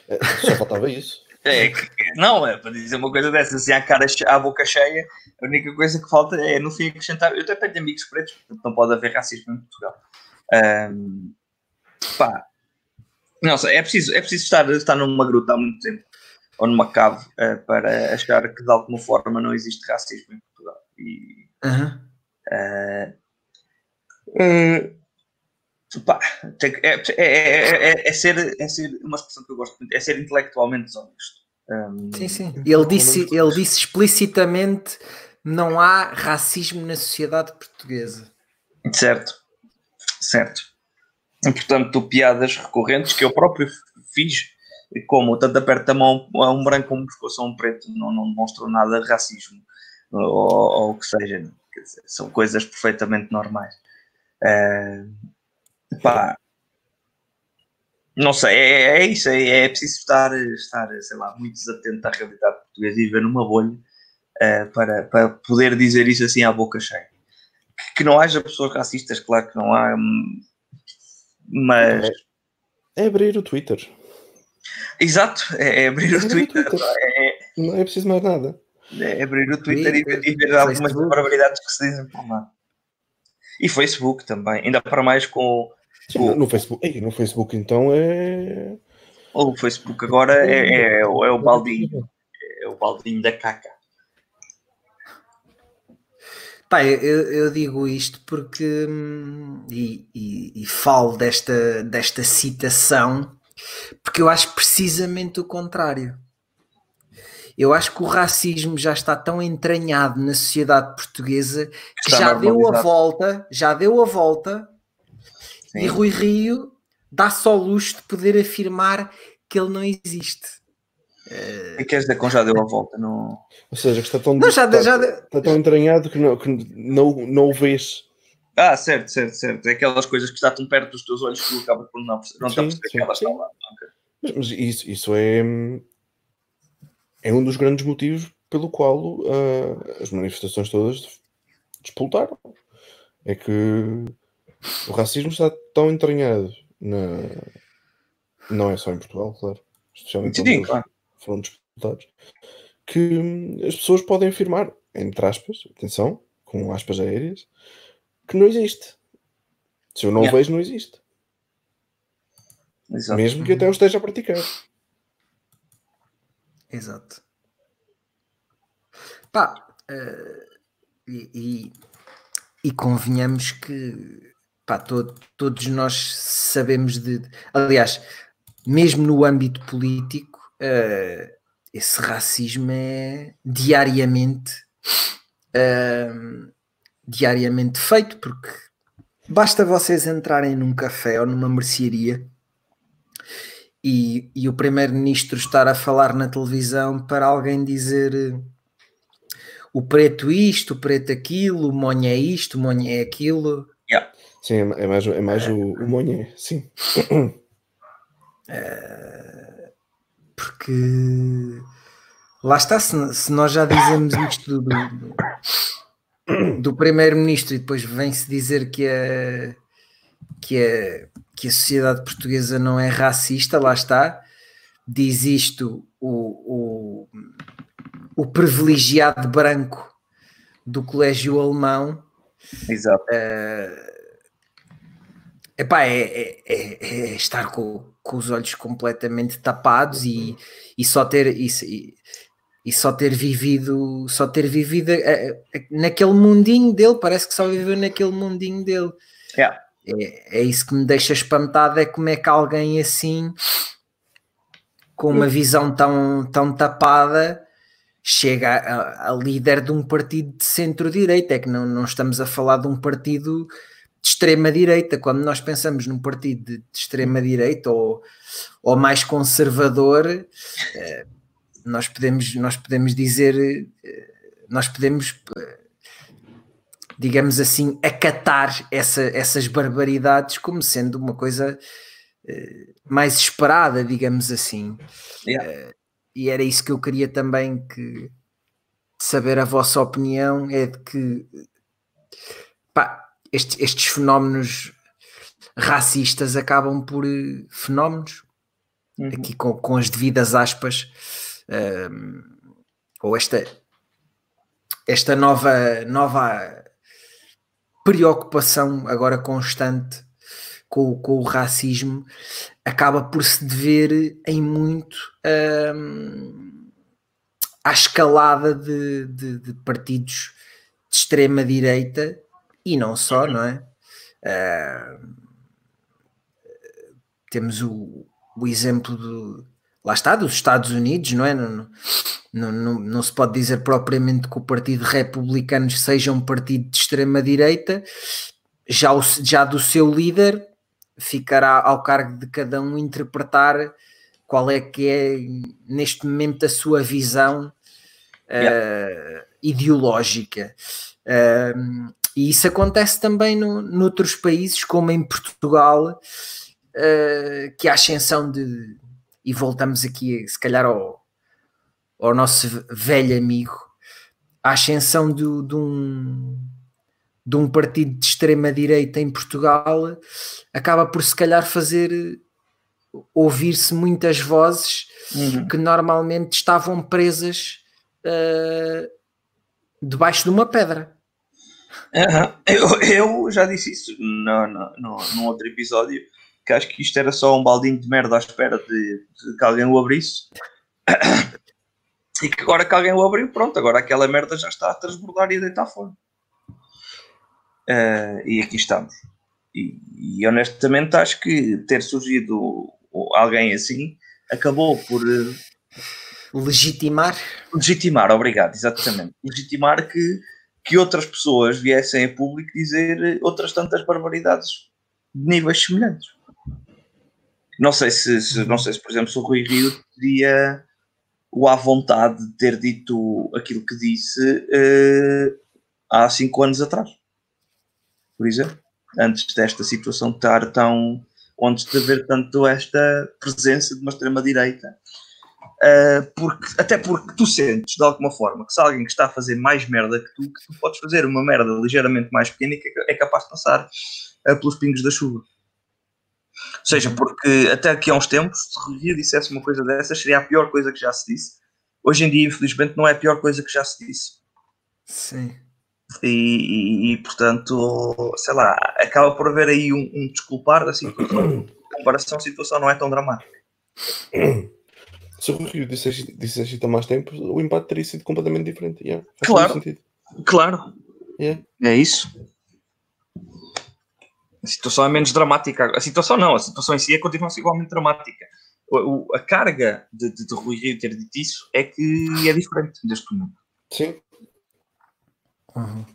É, só faltava isso. [laughs] É, não, é para dizer uma coisa dessa, assim, à, cara, à boca cheia, a única coisa que falta é no fim acrescentar. Eu até tenho amigos pretos, portanto não pode haver racismo em Portugal. Um, pá, Não sei, é preciso, é preciso estar, estar numa gruta há muito tempo, ou numa cave, eh, para achar que de alguma forma não existe racismo em Portugal. E, eh, eh, pá, é, é- é- é- é ser, é ser uma expressão que eu gosto muito, é ser intelectualmente desonesto. Um, Sim, sim. Ele disse, ele disse explicitamente não há racismo na sociedade portuguesa. Certo, certo. E, portanto, piadas recorrentes que eu próprio fiz, como tanto aperta a mão a um branco como pescoço a um preto, não, não demonstram nada de racismo, ou, o que seja. Dizer, são coisas perfeitamente normais. Eh, pá, não sei, é, é isso, é, é preciso estar, estar, sei lá, muito desatento à realidade portuguesa e viver numa bolha eh, para, para poder dizer isso assim à boca cheia. Que, não haja pessoas racistas, claro que não há, hum, mas É abrir o Twitter. exato, é, é abrir o Abrir o Twitter, Twitter. é, Não é preciso mais nada. é abrir o Twitter e, ver- e ver algumas barbaridades que se dizem por lá. E Facebook também, ainda para mais com Sim, O- no, Facebook. Ei, no Facebook então é. o Facebook agora é, é, é o baldinho, é o baldinho da caca. Pá, eu, eu- digo isto porque hum, e, e- e falo desta, desta citação porque eu acho precisamente o contrário. Eu acho que o racismo já está tão entranhado na sociedade portuguesa que Está já deu a volta, já deu a volta e Sim. Rui Rio dá-se ao luxo de poder afirmar que ele não existe. O que queres dizer com já deu a volta? No... Ou seja, que está tão, Não, já, está, já, está tão entranhado que não, que não, não o vês. Ah, certo, certo, certo. É aquelas coisas que está tão perto dos teus olhos que tu acabas por não, não Sim, aperceber sim, que elas estão lá. Mas, mas isso, isso é, é um dos grandes motivos pelo qual ah, as manifestações todas despoltaram. É que o racismo está tão entranhado na... não é só em Portugal, claro, especialmente Sim, claro. Foram despoltados, que hum, as pessoas podem afirmar, entre aspas, atenção, com aspas aéreas, que não existe. Se eu não Yeah. vejo, não existe. Exato. Mesmo que até eu esteja a praticar. Exato. Pá, e, e, e convenhamos que pá, to- todos nós sabemos de. Aliás, mesmo no âmbito político, eh, esse racismo é diariamente, eh, diariamente feito, porque basta vocês entrarem num café ou numa mercearia e, e o primeiro-ministro estar a falar na televisão para alguém dizer eh, o preto isto, o preto aquilo, o monho é isto, o monho é aquilo. Sim, é ma- é mais, é mais o, o sim. Porque lá está, se, se nós já dizemos isto do, do, do primeiro-ministro e depois vem-se dizer que a, que, a, que a sociedade portuguesa não é racista, lá está, diz isto o, o, o privilegiado branco do colégio alemão Exato. Epá, é, é, é- é estar com, com os olhos completamente tapados e, e só ter isso e, e só ter vivido só ter vivido eh, eh, naquele mundinho dele, parece que só viveu naquele mundinho dele. Yeah. É, é isso que me deixa espantado, é como é que alguém assim com uma visão tão, tão tapada chega a, a líder de um partido de centro-direita, é que não, não estamos a falar de um partido de extrema-direita, quando nós pensamos num partido de, de extrema-direita ou, ou mais conservador, eh, nós podemos, nós podemos dizer, eh, nós podemos, eh, digamos assim, acatar essa, essas barbaridades como sendo uma coisa eh, mais esperada, digamos assim. Yeah. E era isso que eu queria também que saber a vossa opinião é de que pá, estes, estes fenómenos racistas acabam por eh, fenómenos Uhum. aqui com, com as devidas aspas ehm, ou esta esta nova nova preocupação agora constante com, com o racismo acaba por se dever em muito hum, à escalada de, de, de partidos de extrema direita e não só, não é? Uh, temos o, o exemplo do, lá está, dos Estados Unidos, não é? Não, não, não, não, se pode dizer propriamente que o Partido Republicano seja um partido de extrema-direita, já, o, já do seu líder ficará ao cargo de cada um interpretar qual é que é neste momento a sua visão yeah. uh, ideológica. Uh, e isso acontece também no, noutros países, como em Portugal, uh, que a ascensão de, e voltamos aqui, se calhar, ao, ao nosso velho amigo, a ascensão de, de, um, de um partido de extrema-direita em Portugal acaba por, se calhar, fazer ouvir-se muitas vozes uhum. que normalmente estavam presas uh, debaixo de uma pedra. Uhum. Eu, eu já disse isso no, no, no, num outro episódio que acho que isto era só um baldinho de merda à espera de, de que alguém o abrisse. E que agora que alguém o abriu, pronto, agora aquela merda já está a transbordar e a deitar fora. Uh, e aqui estamos. E, e, honestamente acho que ter surgido alguém assim acabou por uh, legitimar. Legitimar, obrigado, exatamente. Legitimar que, que outras pessoas viessem a público dizer outras tantas barbaridades de níveis semelhantes. Não sei se, se, não sei se, por exemplo, se o Rui Rio teria o à vontade de ter dito aquilo que disse uh, há cinco anos atrás. Por exemplo, antes desta situação estar tão. antes de haver tanto esta presença de uma extrema-direita. Uh, porque, até porque tu sentes, de alguma forma, que se alguém que está a fazer mais merda que tu, que tu podes fazer uma merda ligeiramente mais pequena e que é capaz de passar uh, pelos pingos da chuva. Ou seja, porque até aqui há uns tempos, se Rui dissesse uma coisa dessas, seria a pior coisa que já se disse. Hoje em dia, infelizmente, não é a pior coisa que já se disse. Sim. E, e, e portanto, sei lá, acaba por haver aí um, um desculpar da situação. [coughs] Em comparação, a situação não é tão dramática. [coughs] Se o Rio dissesse, dissesse isto há mais tempo, o impacto teria sido completamente diferente. Yeah, claro. Claro. Yeah. É isso. A situação é menos dramática. A situação não, a situação em si é continua-se igualmente dramática. O, o, a carga de, de, de Rui Rio ter dito isso é que é diferente deste momento. Sim. Uhum.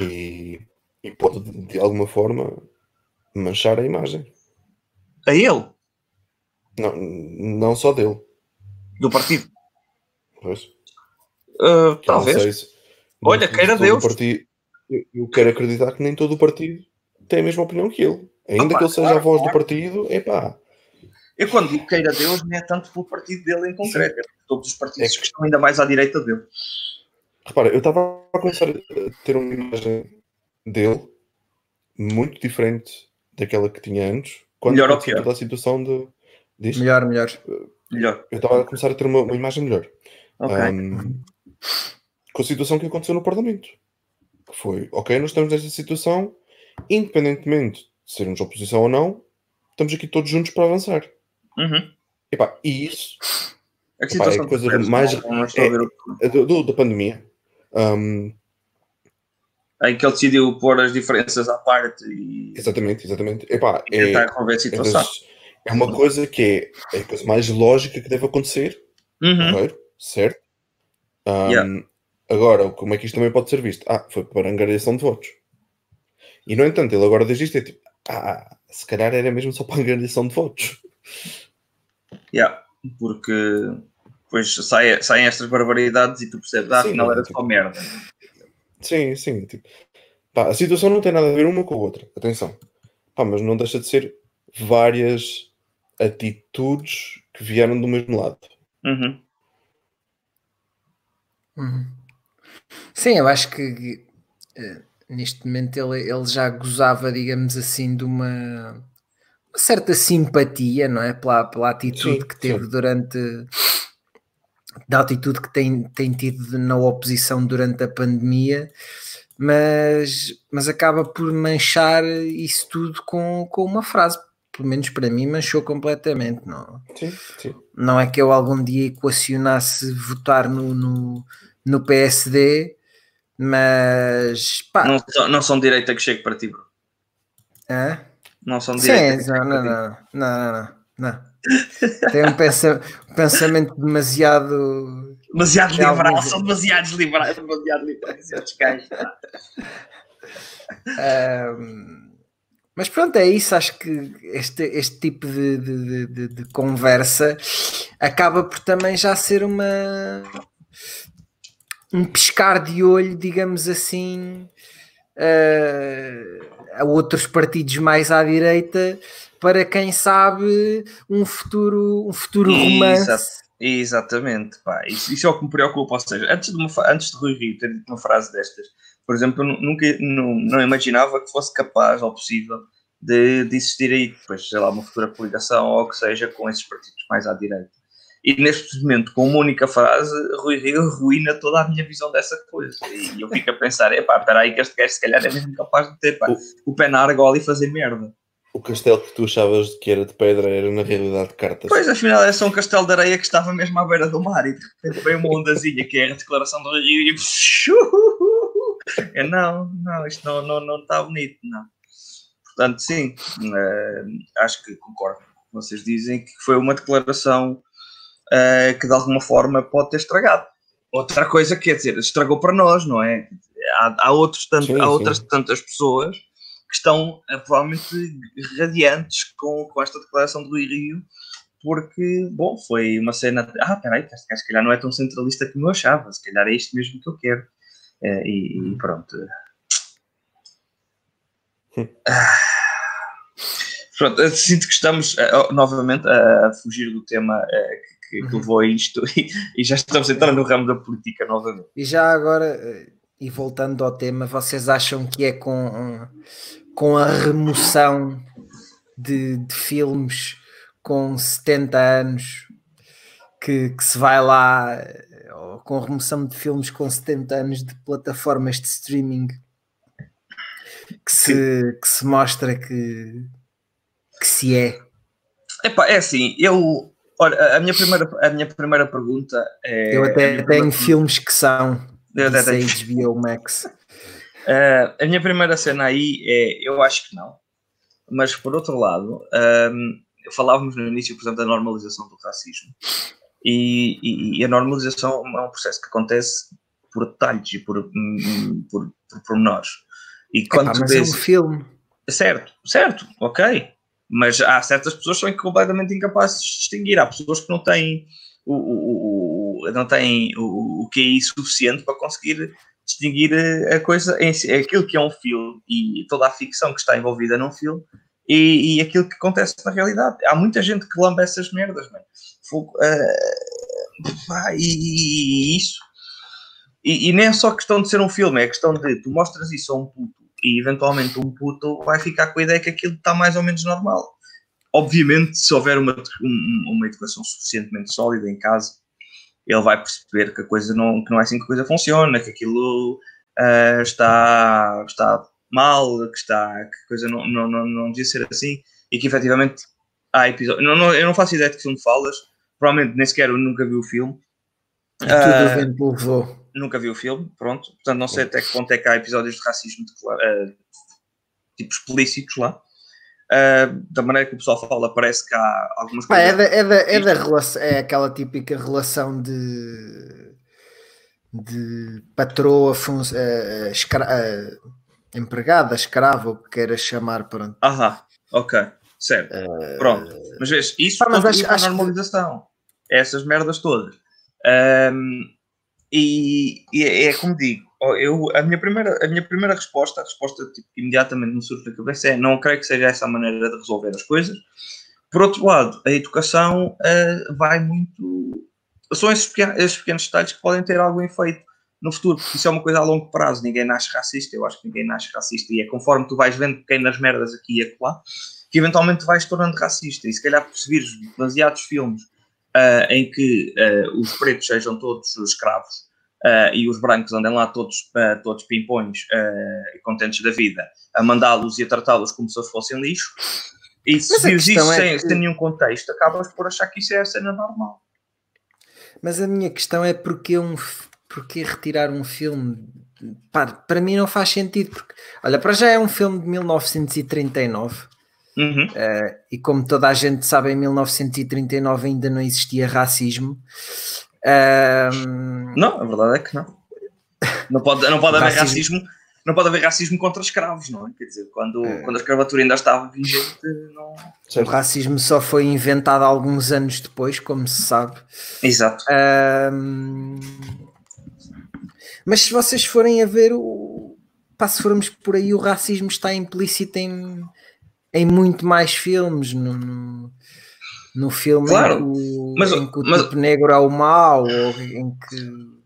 E, e pode, de alguma forma, manchar a imagem. A ele? Não, não só dele. Do partido? Pois. Uh, talvez. Se, Olha, queira Deus. Partido, eu, eu quero acreditar que nem todo o partido tem a mesma opinião que ele. Ainda Opa, que ele seja claro, a voz claro. do partido, é pá. Eu quando digo queira Deus, não é tanto pelo partido dele em concreto, é todos os partidos é que... que estão ainda mais à direita dele. Repara, eu estava a começar a ter uma imagem dele muito diferente daquela que tinha antes. Quando melhor ou pior? a situação de. Disto. Melhor, melhor. Melhor. Eu estava a começar a ter uma, uma imagem melhor. Um, com a situação que aconteceu no Parlamento. Que foi, ok, nós estamos nesta situação, independentemente de sermos oposição ou não, estamos aqui todos juntos para avançar. Uhum. Epá, e isso a epá, é a coisa mais é, é, do, do, da pandemia. Um, em que ele decidiu pôr as diferenças à parte e exatamente, exatamente. Epá, e tentar é, resolver a situação. É, uma coisa que é, é a coisa mais lógica que deve acontecer, uhum. certo? Um, yeah. Agora, como é que isto também pode ser visto? Ah, foi para angariação de votos. E no entanto, ele agora diz isto: é tipo, ah, se calhar era mesmo só para angariação de votos. Yeah, porque depois saem, saem estas barbaridades e tu percebes, ah, afinal era tipo, só merda. Sim, sim. Tipo, pá, a situação não tem nada a ver uma com a outra, atenção. Pá, mas não deixa de ser várias atitudes que vieram do mesmo lado. Uhum. Uhum. Sim, eu acho que uh, neste momento ele, ele já gozava, digamos assim, de uma, uma certa simpatia, não é? Pela, pela atitude sim, que teve sim. durante da atitude que tem, tem tido na oposição durante a pandemia, mas, mas acaba por manchar isso tudo com, com uma frase. Pelo menos para mim, manchou completamente. Não, Sim, sim. não é que eu algum dia equacionasse votar no, no, no PSD, mas pá, Não, são- não são direita que chegue para ti, bro. hã? Não são Sim, direita que não, não, não, não, não, não. Tem um, pensa- pensamento demasiado Demasiado Tem liberal, alguns- são demasiados liberais, demasiado liberais esses gajos. [laughs] Mas pronto, é isso. Acho que este, este tipo de, de- de- de- conversa acaba por também já ser uma um piscar de olho, digamos assim, ah, a outros partidos mais à direita para quem sabe um futuro, um futuro romance. Exato. Exatamente, pá. Isso, isso é o que me preocupa. Ou seja, antes de, uma, antes de Rui Rio ter dito uma frase destas, por exemplo, eu nu- nunca não, não imaginava que fosse capaz ou possível de, de existir aí, depois, sei lá, uma futura coligação ou o que seja com esses partidos mais à direita. E neste momento, com uma única frase, Rui Rio arruína toda a minha visão dessa coisa. E eu fico a pensar, epá, espera aí que este gajo se calhar é mesmo capaz de ter pá, o pé na argola e fazer merda. O castelo que tu achavas que era de pedra era na realidade de cartas. Pois, afinal, é só um castelo de areia que estava mesmo à beira do mar e de repente veio uma ondazinha que é a declaração do Rio e [laughs] eu, não, não, isto não, não, não está bonito, não. Portanto, sim, eh, acho que concordo com o que vocês dizem que foi uma declaração eh, que de alguma forma pode ter estragado. Outra coisa, quer dizer, estragou para nós, não é? Há, há, outros tanto, Sim, há sim. outras tantas pessoas que estão eh, provavelmente radiantes com, com esta declaração do Rio, porque, bom, foi uma cena. De, ah, peraí, se calhar não é tão centralista como eu achava, se calhar é isto mesmo que eu quero. Eh, e, e pronto. Ah. Pronto, sinto que estamos eh, oh, novamente a, a fugir do tema eh, que, que Uhum. levou a isto [laughs] e, e já estamos entrando no ramo da política novamente. E já agora, eh, e voltando ao tema, vocês acham que é com, com a remoção de, de filmes com 70 anos que, que se vai lá, eh, com a remoção de filmes com 70 anos de plataformas de streaming que se, que se mostra que, que se é? Epá, é assim, eu. Olha, a minha primeira, a minha primeira pergunta é. Eu até tenho primeira- filmes que são Eu até tenho. HBO Max. Uh, [laughs] a minha primeira cena aí é, eu acho que não, mas por outro lado, um, falávamos no início, por exemplo, da normalização do racismo e, e- e a normalização é um processo que acontece por detalhes e por, hum, por, por pormenores. E quando Epá, mas é um filme. certo, certo, ok, mas há certas pessoas que são completamente incapazes de distinguir, há pessoas que não têm o, o, o- não têm o, o QI suficiente para conseguir distinguir a a coisa, em si, aquilo que é um filme e toda a ficção que está envolvida num filme e, e aquilo que acontece na realidade. Há muita gente que lambe essas merdas, mano. Fogo, pá, e, e isso. E, e nem é só questão de ser um filme, é questão de tu mostras isso a um puto e eventualmente um puto vai ficar com a ideia que aquilo está mais ou menos normal. Obviamente, se houver uma, um- uma educação suficientemente sólida em casa, ele vai perceber que a coisa não, que não é assim que a coisa funciona, que aquilo ah, está, está mal, que, está, que coisa não, não, não, não devia ser assim e que efetivamente há episódios. Não, não, eu não faço ideia de que filme falas, provavelmente nem sequer eu nunca vi o filme. Tudo Ah, o vento levou. nunca vi o filme, pronto. Portanto, não sei até que ponto é que há episódios de racismo declara- eh, tipo explícitos lá. Eh, da maneira que o pessoal fala, parece que há algumas Pá, é, coisas. da, é, da, é, da relação, é aquela típica relação de, de patroa, fun, eh, escra, eh, empregada, escrava, o que queiras chamar. Pronto. Aham, ok, certo. Pronto. Mas vês, isso Pá, mas acho- a que- normalização. Essas merdas todas. Ahm, e, e é, é como digo, eu, a, minha primeira, a minha primeira resposta, a resposta tipo, que imediatamente me surge na cabeça é não creio que seja essa a maneira de resolver as coisas. Por outro lado, a educação ah, vai muito. São esses esses pequenos detalhes que podem ter algum efeito no futuro, porque isso é uma coisa a longo prazo. Ninguém nasce racista, eu acho que ninguém nasce racista, e é conforme tu vais vendo pequenas merdas aqui e acolá, que eventualmente vais tornando racista. E se calhar por se vires demasiados filmes ah, em que ah, os pretos sejam todos escravos uh, e os brancos andem lá todos, uh, todos pimpões e contentes da vida, a mandá-los e a tratá-los como se eles fossem lixo. E se vires isso é sem, que... sem nenhum contexto, acabas por achar que isso é a cena normal. Mas a minha questão é porque, um, porque retirar um filme para, para mim não faz sentido, porque olha, para já é um filme de 1939 uhum. uh, e como toda a gente sabe, em 1939 ainda não existia racismo. Uh, não, a verdade é que não. Não pode, não pode haver racismo. racismo não pode haver racismo contra escravos, não é? Quer dizer, quando, é. quando a escravatura ainda estava vigente, não. O racismo só foi inventado alguns anos depois, como se sabe. Exato. Mas se vocês forem a ver, o, pá, se formos por aí, o racismo está implícito em, em muito mais filmes. No, no, no filme claro, em que o, mas, em que o mas, tipo negro é o mau, ou em que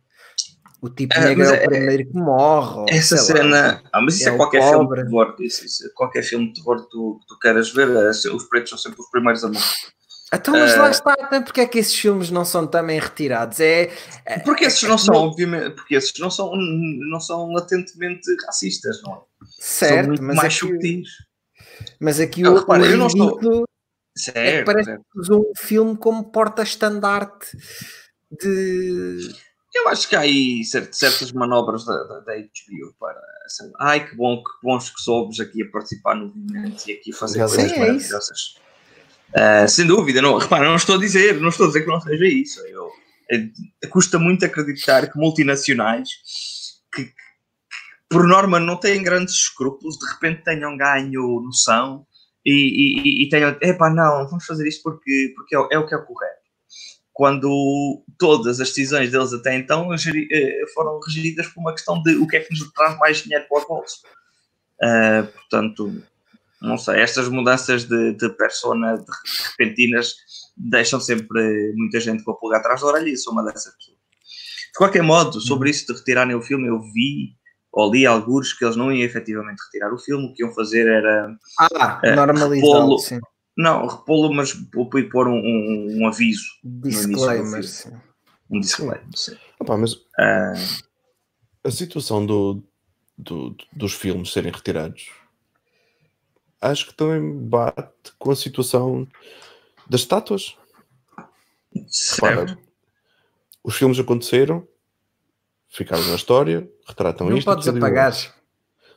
o tipo ah, negro é, é o primeiro que morre. Essa cena. Lá, ah, mas isso é, é qualquer filme de terror. Isso, isso, qualquer filme de terror que tu, que tu queiras ver, é, os pretos são sempre os primeiros a morrer. Então, mas uh, lá está, então porque é que esses filmes não são também retirados? É, é porque esses não são, obviamente, porque esses não são, não são latentemente racistas, não é? Certo, são mas mais aqui, subtis. Mas aqui não, o, repara, o eu não estou. Certo, é que parece certo. que usou um filme como porta-estandarte de eu acho que há aí certas manobras da, da, da HBO para. Assim, ai, que bom, que bons que soubes aqui a participar no movimento e aqui a fazer coisas é maravilhosas. Uh, sem dúvida, não, repara, não estou a dizer, não estou a dizer que não seja isso. Eu, custa muito acreditar que multinacionais que, que, por norma não têm grandes escrúpulos, de repente tenham ganho noção e, e, e tenham, epá, não, vamos fazer isto porque, porque é, é o que é o correto quando todas as decisões deles até então eh, foram regidas por uma questão de o que é que nos traz mais dinheiro para os bolsos. Uh, portanto, não sei, estas mudanças de, de persona de repentinas deixam sempre muita gente com a pulga atrás da orelha e sou uma dessas pessoas. De qualquer modo, sobre isso de retirarem o filme, eu vi ou li alguns que eles não iam efetivamente retirar o filme, o que iam fazer era ah, uh, normalizá-lo, sim não, repô-lo, mas vou pôr um, um, um aviso. Disclaimer. Um disclaimer, sim. Opa, mas uh... a situação do, do, dos filmes serem retirados acho que também bate com a situação das estátuas. Repara, os filmes aconteceram, ficaram na história, retratam não isto. Não podes apagar.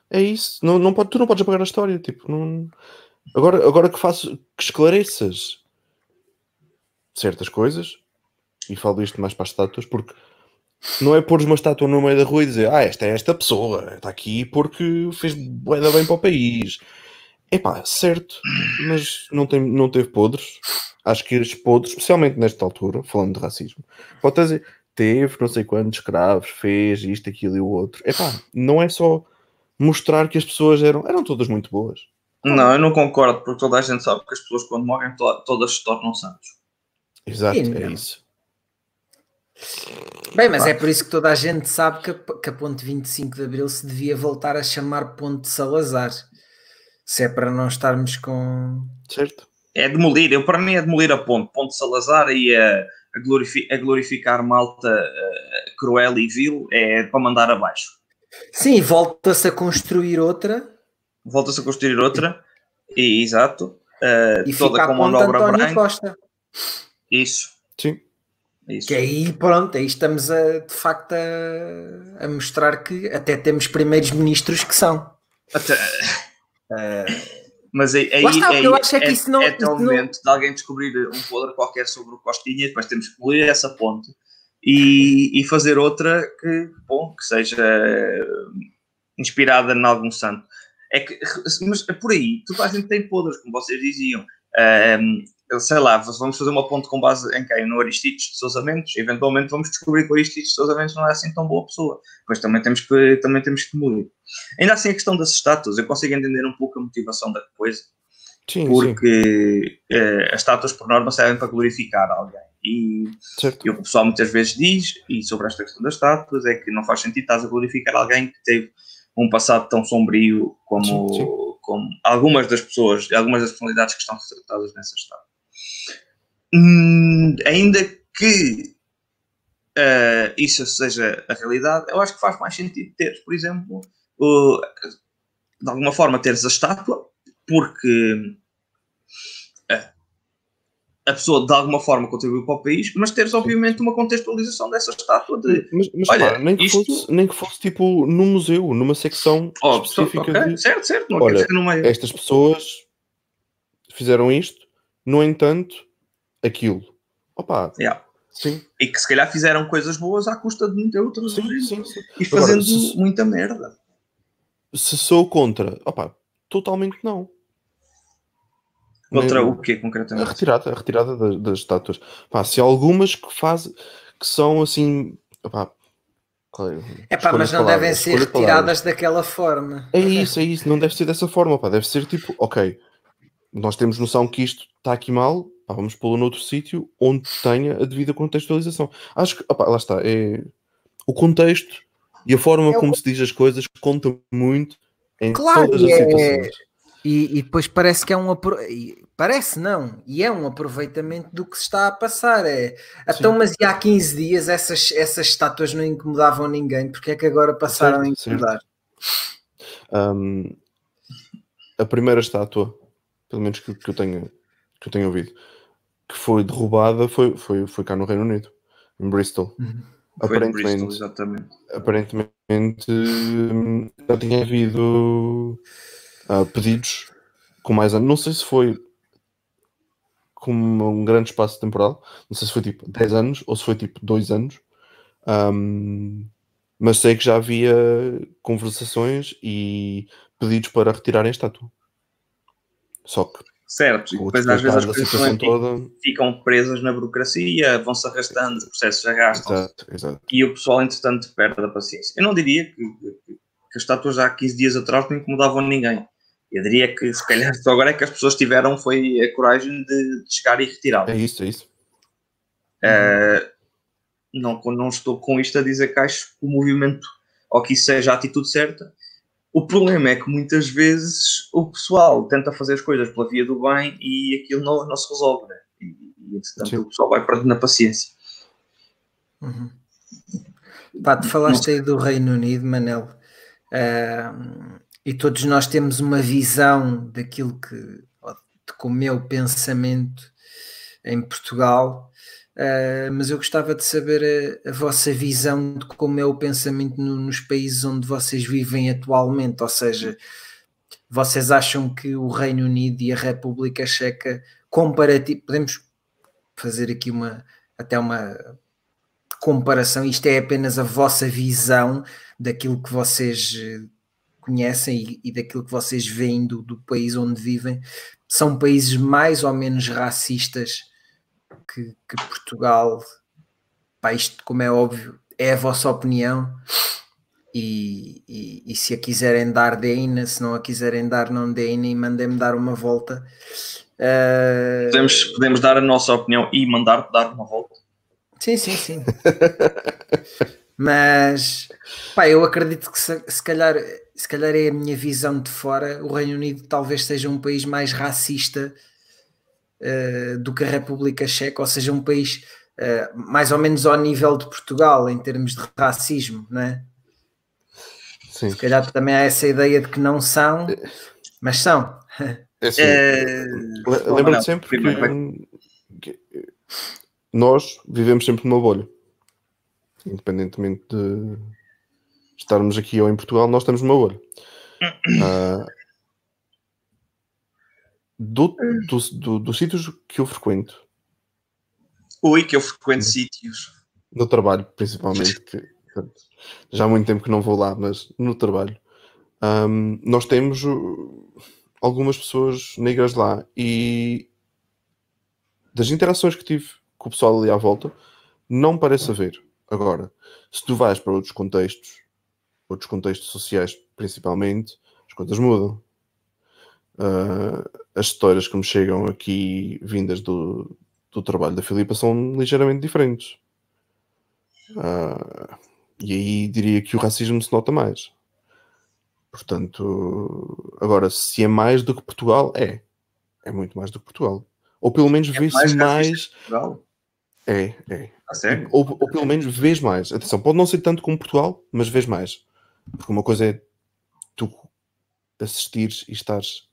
É isso, não, não pode, tu não podes apagar a história, tipo, não Agora, agora que faço que esclareças certas coisas, e falo isto mais para as estátuas, porque não é pôr uma estátua no meio da rua e dizer ah, esta é esta pessoa, está aqui porque fez boeda bem para o país. Epá, certo, mas não, tem, não teve podres. Acho que eles podres, especialmente nesta altura, falando de racismo, pode dizer, teve não sei quantos escravos, fez isto, aquilo e o outro. Epá, não é só mostrar que as pessoas eram, eram todas muito boas. Não, eu não concordo, porque toda a gente sabe que as pessoas quando morrem to todas se tornam santos. Exato, é isso. Bem, mas é por isso que toda a gente sabe que a, que a ponte 25 de Abril se devia voltar a chamar Ponte Salazar. Se é para não estarmos com. Certo. É demolir, eu para mim é demolir a ponte. Ponte Salazar e a, a, glorifi a glorificar malta uh, cruel e vil é para mandar abaixo. Sim, volta-se a construir outra volta-se a construir outra, e, exato, uh, e toda com manobra branca. Costa. Isso. Sim. Isso. Que aí, pronto, aí estamos a, de facto a, a mostrar que até temos primeiros ministros que são. Até... Uh, mas aí, aí, está, aí, eu acho é, que isso não, é até o momento de alguém descobrir um podre qualquer sobre o Costinha, depois temos que polir essa ponte e, e fazer outra que, bom, que seja inspirada em algum santo. É que, mas é por aí, toda a gente tem podres, como vocês diziam. Um, sei lá, vamos fazer uma ponte com base em quem? No Aristides de Sousa Mendes. Eventualmente vamos descobrir que o Aristides de Sousa Mendes não é assim tão boa pessoa. Pois também temos que, também temos que mudar. Ainda assim, a questão das estátuas, eu consigo entender um pouco a motivação da coisa. Sim, porque sim. Uh, as estátuas, por norma, servem para glorificar alguém. E, e, o que o pessoal muitas vezes diz, e sobre esta questão das estátuas, é que não faz sentido estás a glorificar alguém que teve um passado tão sombrio como, sim, como algumas das pessoas, algumas das personalidades que estão retratadas nessa história. Hum, ainda que uh, isso seja a realidade, eu acho que faz mais sentido teres, por exemplo, o, de alguma forma teres a estátua, porque uh, a pessoa de alguma forma contribuiu para o país, mas teres obviamente uma contextualização dessa estátua de Mas, mas Olha, pá, nem, que isto- fosse, nem que fosse tipo num museu, numa secção oh, específica ok, de certo, certo, não Olha, meio. estas pessoas fizeram isto, no entanto, aquilo. Opa, Yeah. sim, E que se calhar fizeram coisas boas à custa de muita outra sim, sim, sim. e Agora, fazendo se- muita merda. Se sou contra, opa, totalmente não. Contra Nem- o quê, A concretamente? retirada, a retirada das, das estátuas. Pá, se há algumas que fazem, que são assim, qual é? É pá, mas não devem palavras, ser escolha de palavras. retiradas daquela forma. É isso, é isso, não deve ser dessa forma, pá, deve ser tipo, ok, nós temos noção que isto está aqui mal, pá, vamos pô-lo noutro sítio onde tenha a devida contextualização. Acho que, opá, lá está, é o contexto e a forma É o- como se diz as coisas conta muito em Claro, todas e as é- situações. E, e depois parece que é um apro... parece não, e é um aproveitamento do que se está a passar. É então, mas e há 15 dias essas, essas estátuas não incomodavam ninguém, porque é que agora passaram a Certo, certo. incomodar? Hum, a primeira estátua, pelo menos que, que eu tenha que eu tenha ouvido, que foi derrubada foi, foi, foi cá no Reino Unido, em Bristol. De Aparentemente, Bristol, exatamente. aparentemente já tinha havido ah, pedidos com mais anos. Não sei se foi com um grande espaço temporal, não sei se foi tipo 10 anos ou se foi tipo 2 anos, Hum, mas sei que já havia conversações e pedidos para retirarem a estátua. Só que Certo, e depois às vezes as coisas toda. ficam presas na burocracia, vão-se arrastando, os processos arrastam Exato, exato. e o pessoal, entretanto, perde a paciência. Eu não diria que, que, as estátuas já há 15 dias atrás não incomodavam ninguém. Eu diria que, se calhar, só agora é que as pessoas tiveram foi a coragem de, de chegar e retirá-la. É isso, é isso. Uh, não, não estou com isto a dizer que acho que o movimento ou que isso seja a atitude certa. O problema é que muitas vezes o pessoal tenta fazer as coisas pela via do bem e aquilo não, não se resolve. Né? E, e entretanto, o pessoal vai perdendo a paciência. Uhum. Pá, tu falaste aí do Reino Unido, Manel, ah, e todos nós temos uma visão daquilo que, de como é o pensamento em Portugal, ah, mas eu gostava de saber a, a vossa visão de como é o pensamento no- nos países onde vocês vivem atualmente, ou seja, vocês acham que o Reino Unido e a República Checa comparativo, podemos fazer aqui uma até uma comparação, isto é apenas a vossa visão daquilo que vocês eh, conhecem e, e daquilo que vocês veem do, do país onde vivem, são países mais ou menos racistas que, que Portugal. Pá, isto, como é óbvio, é a vossa opinião. E, e- e se a quiserem dar, deem se não a quiserem dar, não deem e mandem-me dar uma volta. Eh, Podemos, podemos dar a nossa opinião e mandar dar uma volta. Sim, sim, sim. [laughs] Mas pá, eu acredito que se, se calhar, se calhar é a minha visão de fora. O Reino Unido talvez seja um país mais racista eh, do que a República Checa, ou seja, um país eh, mais ou menos ao nível de Portugal em termos de racismo, não é? Sim. Se calhar também há essa ideia de que não são, mas são. É assim, [laughs] Manel, Lembra-te sempre que, que nós vivemos sempre numa bolha. Independentemente de estarmos aqui ou em Portugal, nós estamos numa bolha. [coughs] Ah, do, do, do- dos sítios que eu frequento, Ui, que eu frequento sítios. no trabalho principalmente, que portanto, já há muito tempo que não vou lá, mas no trabalho, ahm, nós temos uh, algumas pessoas negras lá e das interações que tive com o pessoal ali à volta, não parece haver. Agora, se tu vais para outros contextos, outros contextos sociais principalmente, as coisas mudam. Ah, as histórias que me chegam aqui vindas do, do trabalho da Filipa são ligeiramente diferentes. Ah, e aí diria que o racismo se nota mais. Portanto, agora, se é mais do que Portugal, é. É muito mais do que Portugal. Ou pelo menos vê-se mais mais. É, é. Ou, ou pelo menos vês mais. Atenção, pode não ser tanto como Portugal, mas vês mais. Porque uma coisa é tu assistires e estares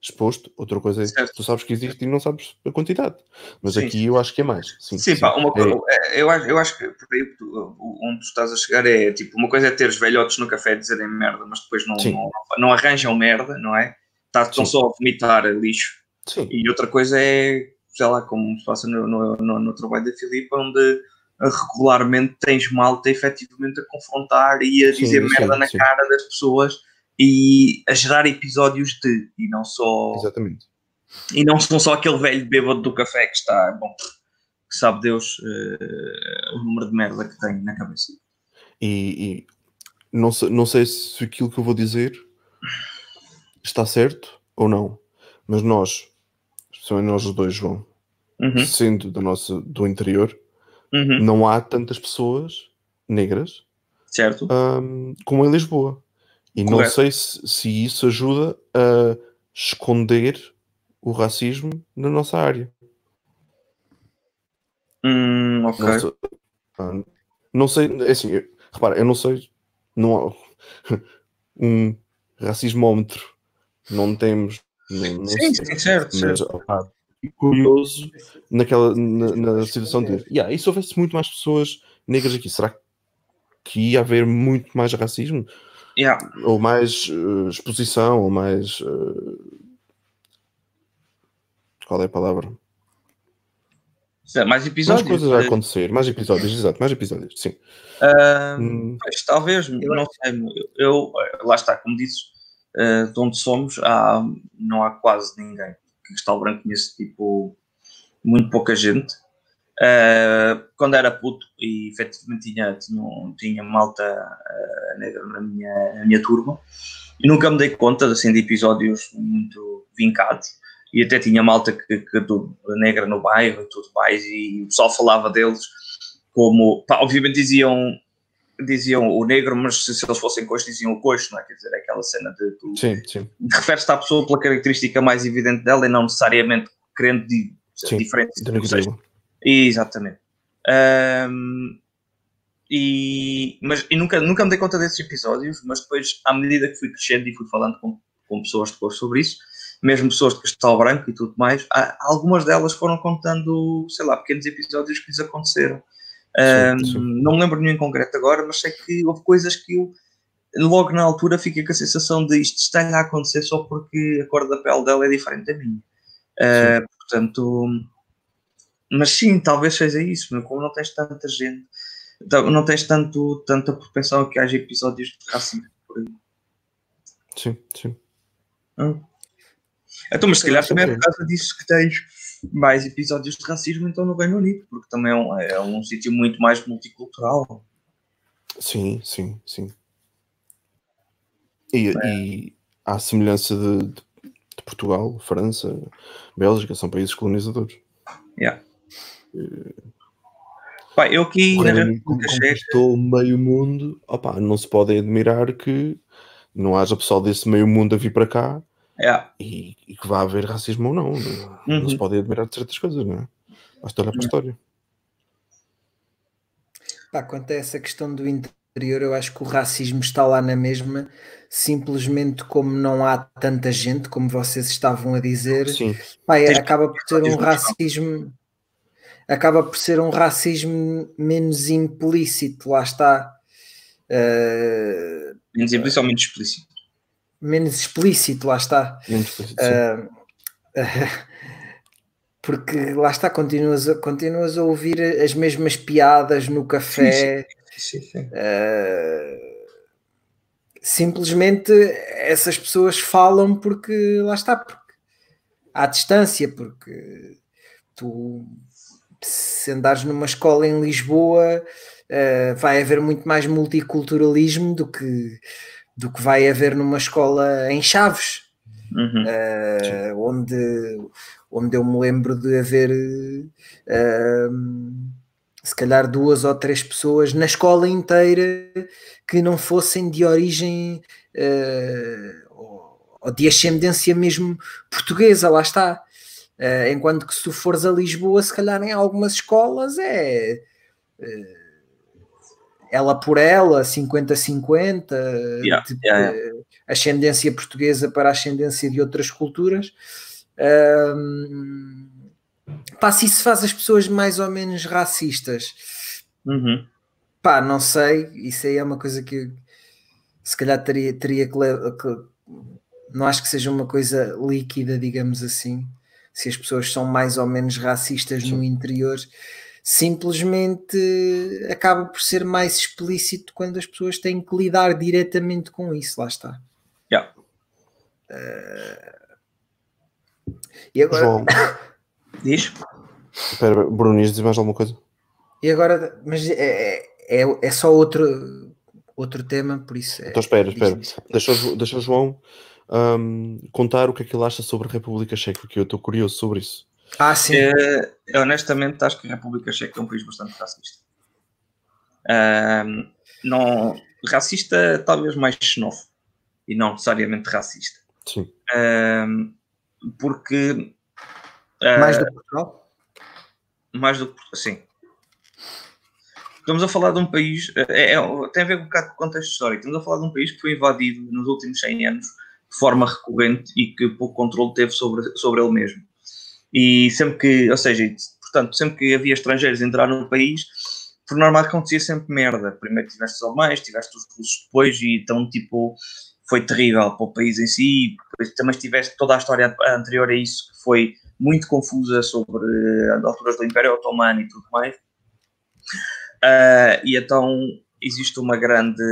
exposto, outra coisa é Certo. tu sabes que existe e não sabes a quantidade. Mas Sim. aqui eu acho que é mais. Sim, Sim, pá, uma É, coisa, é, eu, acho, eu acho que por aí onde tu estás a chegar é tipo, uma coisa é teres velhotes no café dizerem merda, mas depois não, Sim. não, não arranjam merda, não é? Tá, estão Sim. só a vomitar lixo. sim. E outra coisa é, sei lá, como se passa no, no, no, no trabalho da Filipa, onde regularmente tens malta efetivamente a confrontar e a Sim, dizer sim, merda na sim. cara das pessoas e a gerar episódios de, e não só Exatamente. e não são só aquele velho bêbado do café que está, bom, que sabe Deus eh, o número de merda que tem na cabeça. E, e não, sei, não sei se aquilo que eu vou dizer está certo ou não, mas nós, especialmente nós os dois, João, Uhum, sendo da nossa, do interior, uhum, não há tantas pessoas negras certo? hum, como em Lisboa. E não Correto. sei se, se isso ajuda a esconder o racismo na nossa área. Hum, ok. Não sei, não sei, é assim, eu- repara, eu não sei, não há [laughs] um racismómetro, não temos, não, não Sim, sei, sim, certo, mas certo. curioso naquela, na, na situação de, yeah, e se houvesse muito mais pessoas negras aqui, será que ia haver muito mais racismo? Yeah. Ou mais eh, exposição, ou mais. eh, qual é a palavra? Sim, Mais Mais episódios. coisas a eh, acontecer, mais episódios, exato, mais episódios, sim. ah, Hum, Pois, talvez, não sei. Eu, lá está, como dizes, eh, de onde somos, há, não há quase ninguém. Que Cristal Branco conhece tipo muito pouca gente. Eh, quando era puto e efetivamente tinha, tinha, tinha malta eh, negra na minha, na minha turma, e nunca me dei conta assim, de episódios muito vincados. E até tinha malta que, que do- negra no bairro e tudo mais, e o pessoal falava deles como, pá, obviamente diziam diziam o negro, mas se, se eles fossem coxo, diziam o coxo, não é? Quer dizer, é aquela cena de tu sim, sim, referes-te à pessoa pela característica mais evidente dela e não necessariamente querendo di Sim, diferente. Exatamente. Ahm, e, mas, e nunca, nunca me dei conta desses episódios, mas depois, à medida que fui crescendo e fui falando com, com pessoas depois sobre isso, mesmo pessoas de cristal branco e tudo mais, há- algumas delas foram contando, sei lá, pequenos episódios que lhes aconteceram. Sim. Não me lembro nenhum em concreto agora, mas sei que houve coisas que eu, logo na altura, fiquei com a sensação de isto está-lhe a acontecer só porque a cor da pele dela é diferente da minha. Ah, portanto, mas sim, talvez seja isso, mas como não tens tanta gente, não tens tanto, tanta propensão a que haja episódios de racismo por aí. Sim, sim. Então, mas se calhar também é por causa disso que tens mais episódios de racismo então no Reino Unido, porque também é um, é um sítio muito mais multicultural. Sim, sim, sim. E, É. e à semelhança de, de- de Portugal, França, Bélgica, são países colonizadores. Yeah. Pá, eu Checa, conquistou meio mundo. Opa, não se pode admirar que não haja pessoal desse meio mundo a vir para cá yeah, e, e que vá haver racismo ou não. Não, não Uhum. se pode admirar de certas coisas, não é? Basta olhar para a história. Pá, quanto a essa questão do interior, eu acho que o racismo está lá na mesma, simplesmente como não há tanta gente, como vocês estavam a dizer, Sim, pá, é- acaba por ser um racismo, acaba por ser um racismo menos implícito, lá está. Uh, menos implícito ou menos explícito. menos explícito, lá está. menos explícito, sim. Ah, [laughs] porque lá está, continuas a, continuas a ouvir as mesmas piadas no café. Sim, sim. Uh, simplesmente essas pessoas falam porque lá está, porque à distância, porque tu se andares numa escola em Lisboa uh, vai haver muito mais multiculturalismo do que, do que vai haver numa escola em Chaves, Uhum. uh, onde, onde eu me lembro de haver uh, se calhar duas ou três pessoas na escola inteira que não fossem de origem ou de ascendência mesmo portuguesa, lá está. Uh, enquanto que se tu fores a Lisboa, se calhar em algumas escolas é uh, ela por ela, 50-50, Yeah, tipo, yeah, uh, ascendência portuguesa para ascendência de outras culturas. Um, pá, se isso faz as pessoas mais ou menos racistas, Uhum. pá, não sei, isso aí é uma coisa que se calhar teria, teria que, que- não acho que seja uma coisa líquida, digamos assim, se as pessoas são mais ou menos racistas no interior, simplesmente acaba por ser mais explícito quando as pessoas têm que lidar diretamente com isso, lá está. Yeah. E agora, João, [coughs] Diz? espera, Bruno, ias dizer mais alguma coisa? e agora mas é, é, é só outro, outro tema, por isso é, Então espera, espera. Deixa, deixa o João hum, contar o que é que ele acha sobre a República Checa, que eu estou curioso sobre isso. Ah, sim. Eh, eu honestamente acho que a República Checa é um país bastante racista. Ahm, não, racista, talvez mais xenófobo e não necessariamente racista. Sim. Ahm, porque ah, Mais do que Portugal? mais do que sim. Estamos a falar de um país, é, é- tem a ver um bocado com o contexto histórico. Estamos a falar de um país que foi invadido nos últimos 100 anos de forma recorrente e que pouco controle teve sobre, sobre ele mesmo. E sempre que, ou seja, portanto, sempre que havia estrangeiros a entrar no país, por norma acontecia sempre merda. Primeiro tiveste os alemães, tiveste os russos depois, e então, tipo, foi terrível para o país em si. Depois também tiveste toda a história anterior a isso, que foi muito confusa sobre eh, as alturas do Império Otomano e tudo mais. Ah, e então existe uma grande,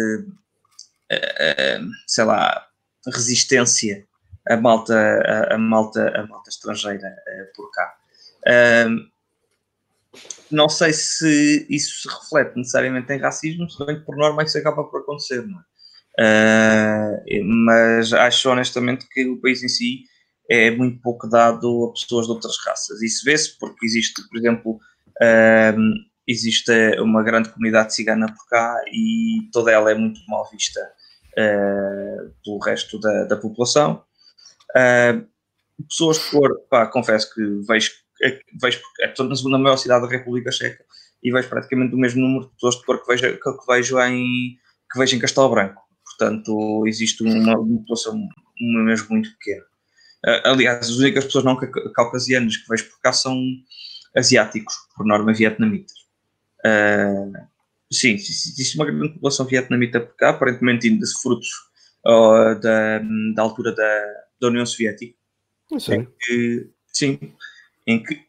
eh, eh, sei lá, resistência a malta, a, a malta, a malta estrangeira eh, por cá. Não sei se isso se reflete necessariamente em racismo, se bem que por norma isso acaba por acontecer, não é? Ah, mas acho honestamente que o país em si é muito pouco dado a pessoas de outras raças. Isso vê-se porque existe, por exemplo, ahm, existe uma grande comunidade cigana por cá e toda ela é muito mal vista ah, pelo resto da, da população. Ah, pessoas de cor, pá, confesso que vejo, é- vejo toda na maior cidade da República Checa e vejo praticamente o mesmo número de pessoas de cor que vejo, que, vejo, em, que vejo em Castelo Branco. Portanto, existe uma, uma população mesmo muito pequena. Ah, aliás, as únicas pessoas não ca- caucasianas que vejo por cá são asiáticos, por norma vietnamitas. Ah, sim, existe uma grande população vietnamita por cá, aparentemente ainda se frutos ah, da, da altura da, da União Soviética É sério. que, sim, em que,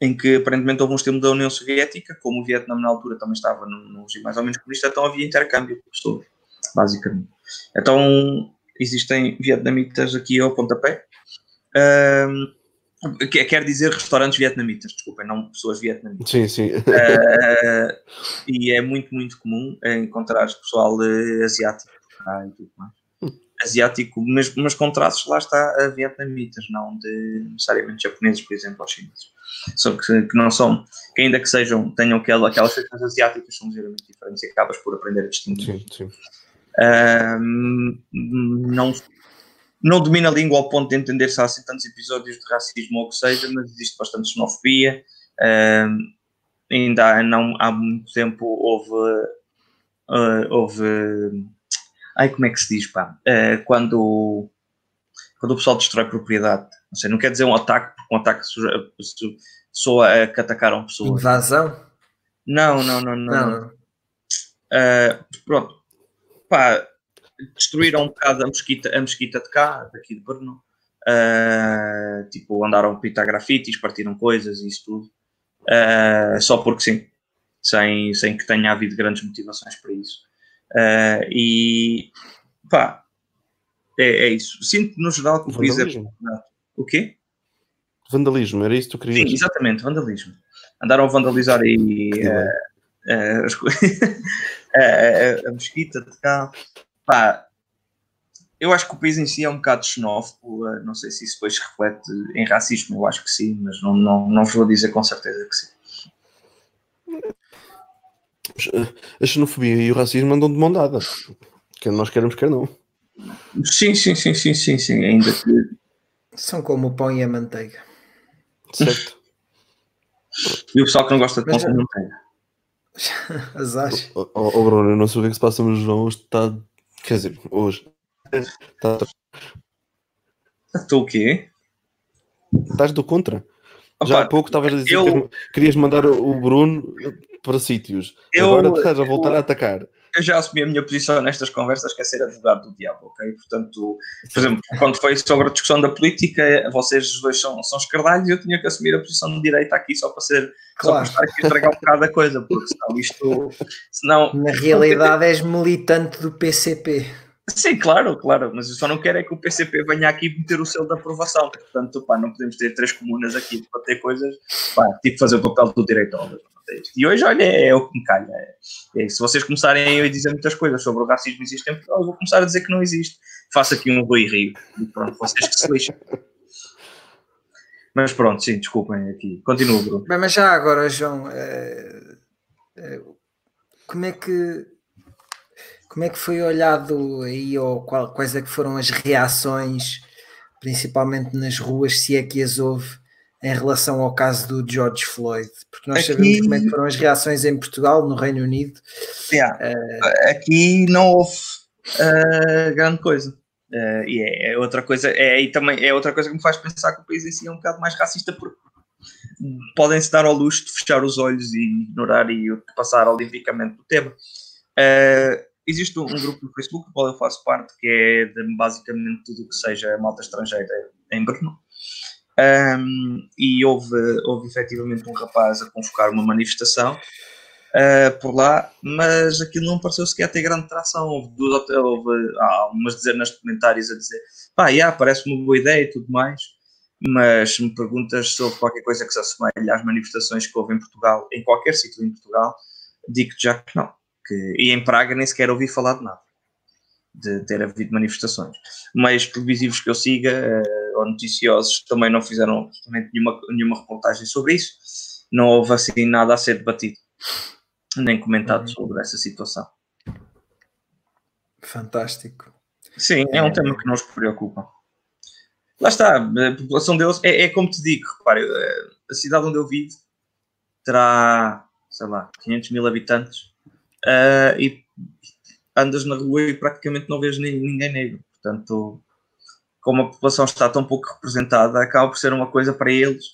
em que aparentemente houve um estímulo da União Soviética, como o Vietnã na altura também estava num, num regime mais ou menos comunista, então havia intercâmbio de pessoas, basicamente. Então existem vietnamitas aqui ao pontapé, que- quer dizer restaurantes vietnamitas, desculpem, não pessoas vietnamitas. Sim, sim. Ah, e é muito, muito comum encontrar pessoal eh, asiático cá e tudo mais. Asiático, mas, mas com traços lá está a vietnamitas, não de necessariamente japoneses, por exemplo, ou chineses. Só que, que não são, que ainda que sejam, tenham aquela, aquelas feições asiáticas, são ligeiramente diferentes e acabas por aprender a distinguir. sim, sim. Ahm, não, não domina a língua ao ponto de entender se há assim tantos episódios de racismo ou o que seja, mas existe bastante xenofobia. Ainda há, não, há muito tempo houve. ah, houve. Ai, como é que se diz, pá? Ah, quando, quando o pessoal destrói propriedade. Não sei, não quer dizer um ataque, porque um ataque soa- so- soa a que atacaram pessoas. Invasão? Não, não, não, não. Não, não. não. Uh, pronto, pá, destruíram um bocado a mesquita, a mesquita de cá, daqui de Brno. Uh, tipo, andaram a pintar grafites, partiram coisas e isso tudo. Uh, só porque sim, sem, sem que tenha havido grandes motivações para isso. Uh, e pá, é, é isso. Sinto no geral que o país é. O quê? Vandalismo, era isso que tu Sim, querias. exatamente, vandalismo. Andaram a vandalizar aí eh, eh, as [laughs] a, a- a mesquita de cá. Pá, eu acho que o país em si é um bocado xenófobo. Não sei se isso depois se reflete em racismo, eu acho que sim, mas não, não, não vos vou dizer com certeza que sim. A xenofobia e o racismo andam de mão dada. Quer nós queremos, quer não. Sim, sim, sim, sim, sim, sim. Ainda que São como o pão e a manteiga. Certo? [laughs] E o pessoal que não gosta de pão Mas com manteiga. [laughs] Azar. Ó oh, Bruno, eu não sei o que é que se passa, mas o João está. Quer dizer, hoje. Tá, Tu o quê? estás do contra. Já Opa, há pouco estavas a dizer eu- que querias mandar o Bruno para sítios. Eu- Agora estás a voltar eu- a atacar. Eu já assumi a minha posição nestas conversas, que é ser advogado do diabo, ok? Portanto, por exemplo, quando foi sobre a discussão da política, vocês dois são, são escardalhos e eu tinha que assumir a posição de direita aqui só para ser, Claro. só para estar aqui a estragar um bocado a coisa, porque senão isto, senão, Na realidade és militante do PCP. Sim, claro, claro, mas eu só não quero é que o PCP venha aqui meter o selo de aprovação, portanto, pá, não podemos ter três comunas aqui para ter coisas, pá, que fazer o papel do diretor. E hoje, olha, é o que me calha. É, se vocês começarem a dizer muitas coisas sobre o racismo existe em Portugal, eu vou começar a dizer que não existe. Faço aqui um Rui Rio. E pronto, vocês que se lixem. Mas pronto, sim, desculpem aqui. Continua, Bruno. Mas já agora, João, eh, eh, como é que como é que foi olhado aí ou qual- quais é que foram as reações, principalmente nas ruas, se é que as houve em relação ao caso do George Floyd? Porque nós Aqui- sabemos como é que foram as reações em Portugal, no Reino Unido. Yeah. Aqui não houve ah, grande coisa. Ah, e é, é outra coisa, é, e também é outra coisa que me faz pensar que o país em si é um bocado mais racista porque podem-se dar ao luxo de fechar os olhos e ignorar e passar olimpicamente do tema. Ah, existe um, grupo no Facebook do qual eu faço parte que é de basicamente tudo o que seja malta estrangeira em Brno. Um, e houve, houve efetivamente um rapaz a convocar uma manifestação uh, por lá, mas aquilo não pareceu sequer ter grande tração. Houve, duas- houve há umas dezenas de comentários a dizer pá, yeah, parece uma boa ideia e tudo mais, mas se me perguntas sobre qualquer coisa que se assemelhe às manifestações que houve em Portugal, em qualquer sítio em Portugal, digo-te já que não. E em Praga nem sequer ouvi falar de nada de ter havido manifestações. Meios televisivos que eu siga eh, ou noticiosos também não fizeram absolutamente nenhuma, nenhuma reportagem sobre isso. Não houve assim nada a ser debatido nem comentado Uhum. sobre essa situação. Fantástico. Sim, é um tema que nos preocupa. Lá está, a população deles é, é como te digo, repare, eh, a cidade onde eu vivo terá, sei lá, 500 mil habitantes eh, e andas na rua e praticamente não vês ni- ninguém negro. Portanto, como a população está tão pouco representada, acaba por ser uma coisa para eles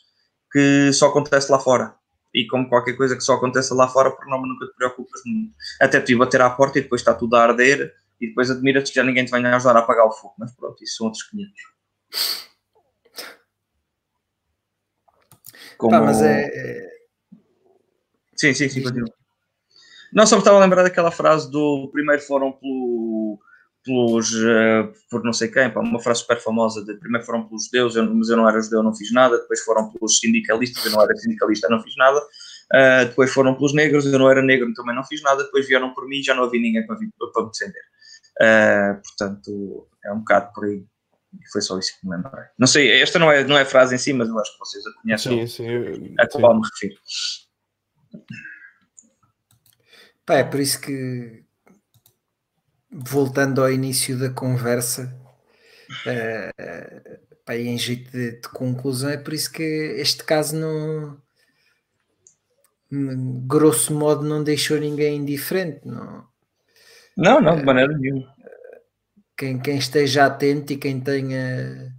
que só acontece lá fora. E como qualquer coisa que só acontece lá fora, por norma nunca te preocupas muito. Até tu ir bater à porta e depois está tudo a arder e depois admira-te que já ninguém te venha ajudar a apagar o fogo. Mas pronto, isso são outros 500. Como... Pá, mas é, é- Sim, sim, sim, continua. Não, só me estava a lembrar daquela frase do primeiro foram pelo, pelos, eh, por não sei quem, pá, uma frase super famosa de primeiro foram pelos judeus, eu, mas eu não era judeu, não fiz nada, depois foram pelos sindicalistas, eu não era sindicalista, não fiz nada, eh, depois foram pelos negros, eu não era negro, também não fiz nada, depois vieram por mim e já não havia ninguém para, vir- para me defender. Eh, portanto, é um bocado por aí. E foi só isso que me lembrei. Não sei, esta não é, não é a frase em si, mas eu acho que vocês a conhecem, Sim, sim. eu- a qual me refiro. Pá, é por isso que, voltando ao início da conversa, eh, pá, em jeito de, de conclusão, é por isso que este caso não, hum, grosso modo, não deixou ninguém indiferente. Não. Não, não, de maneira nenhuma. Quem, quem esteja atento e quem tenha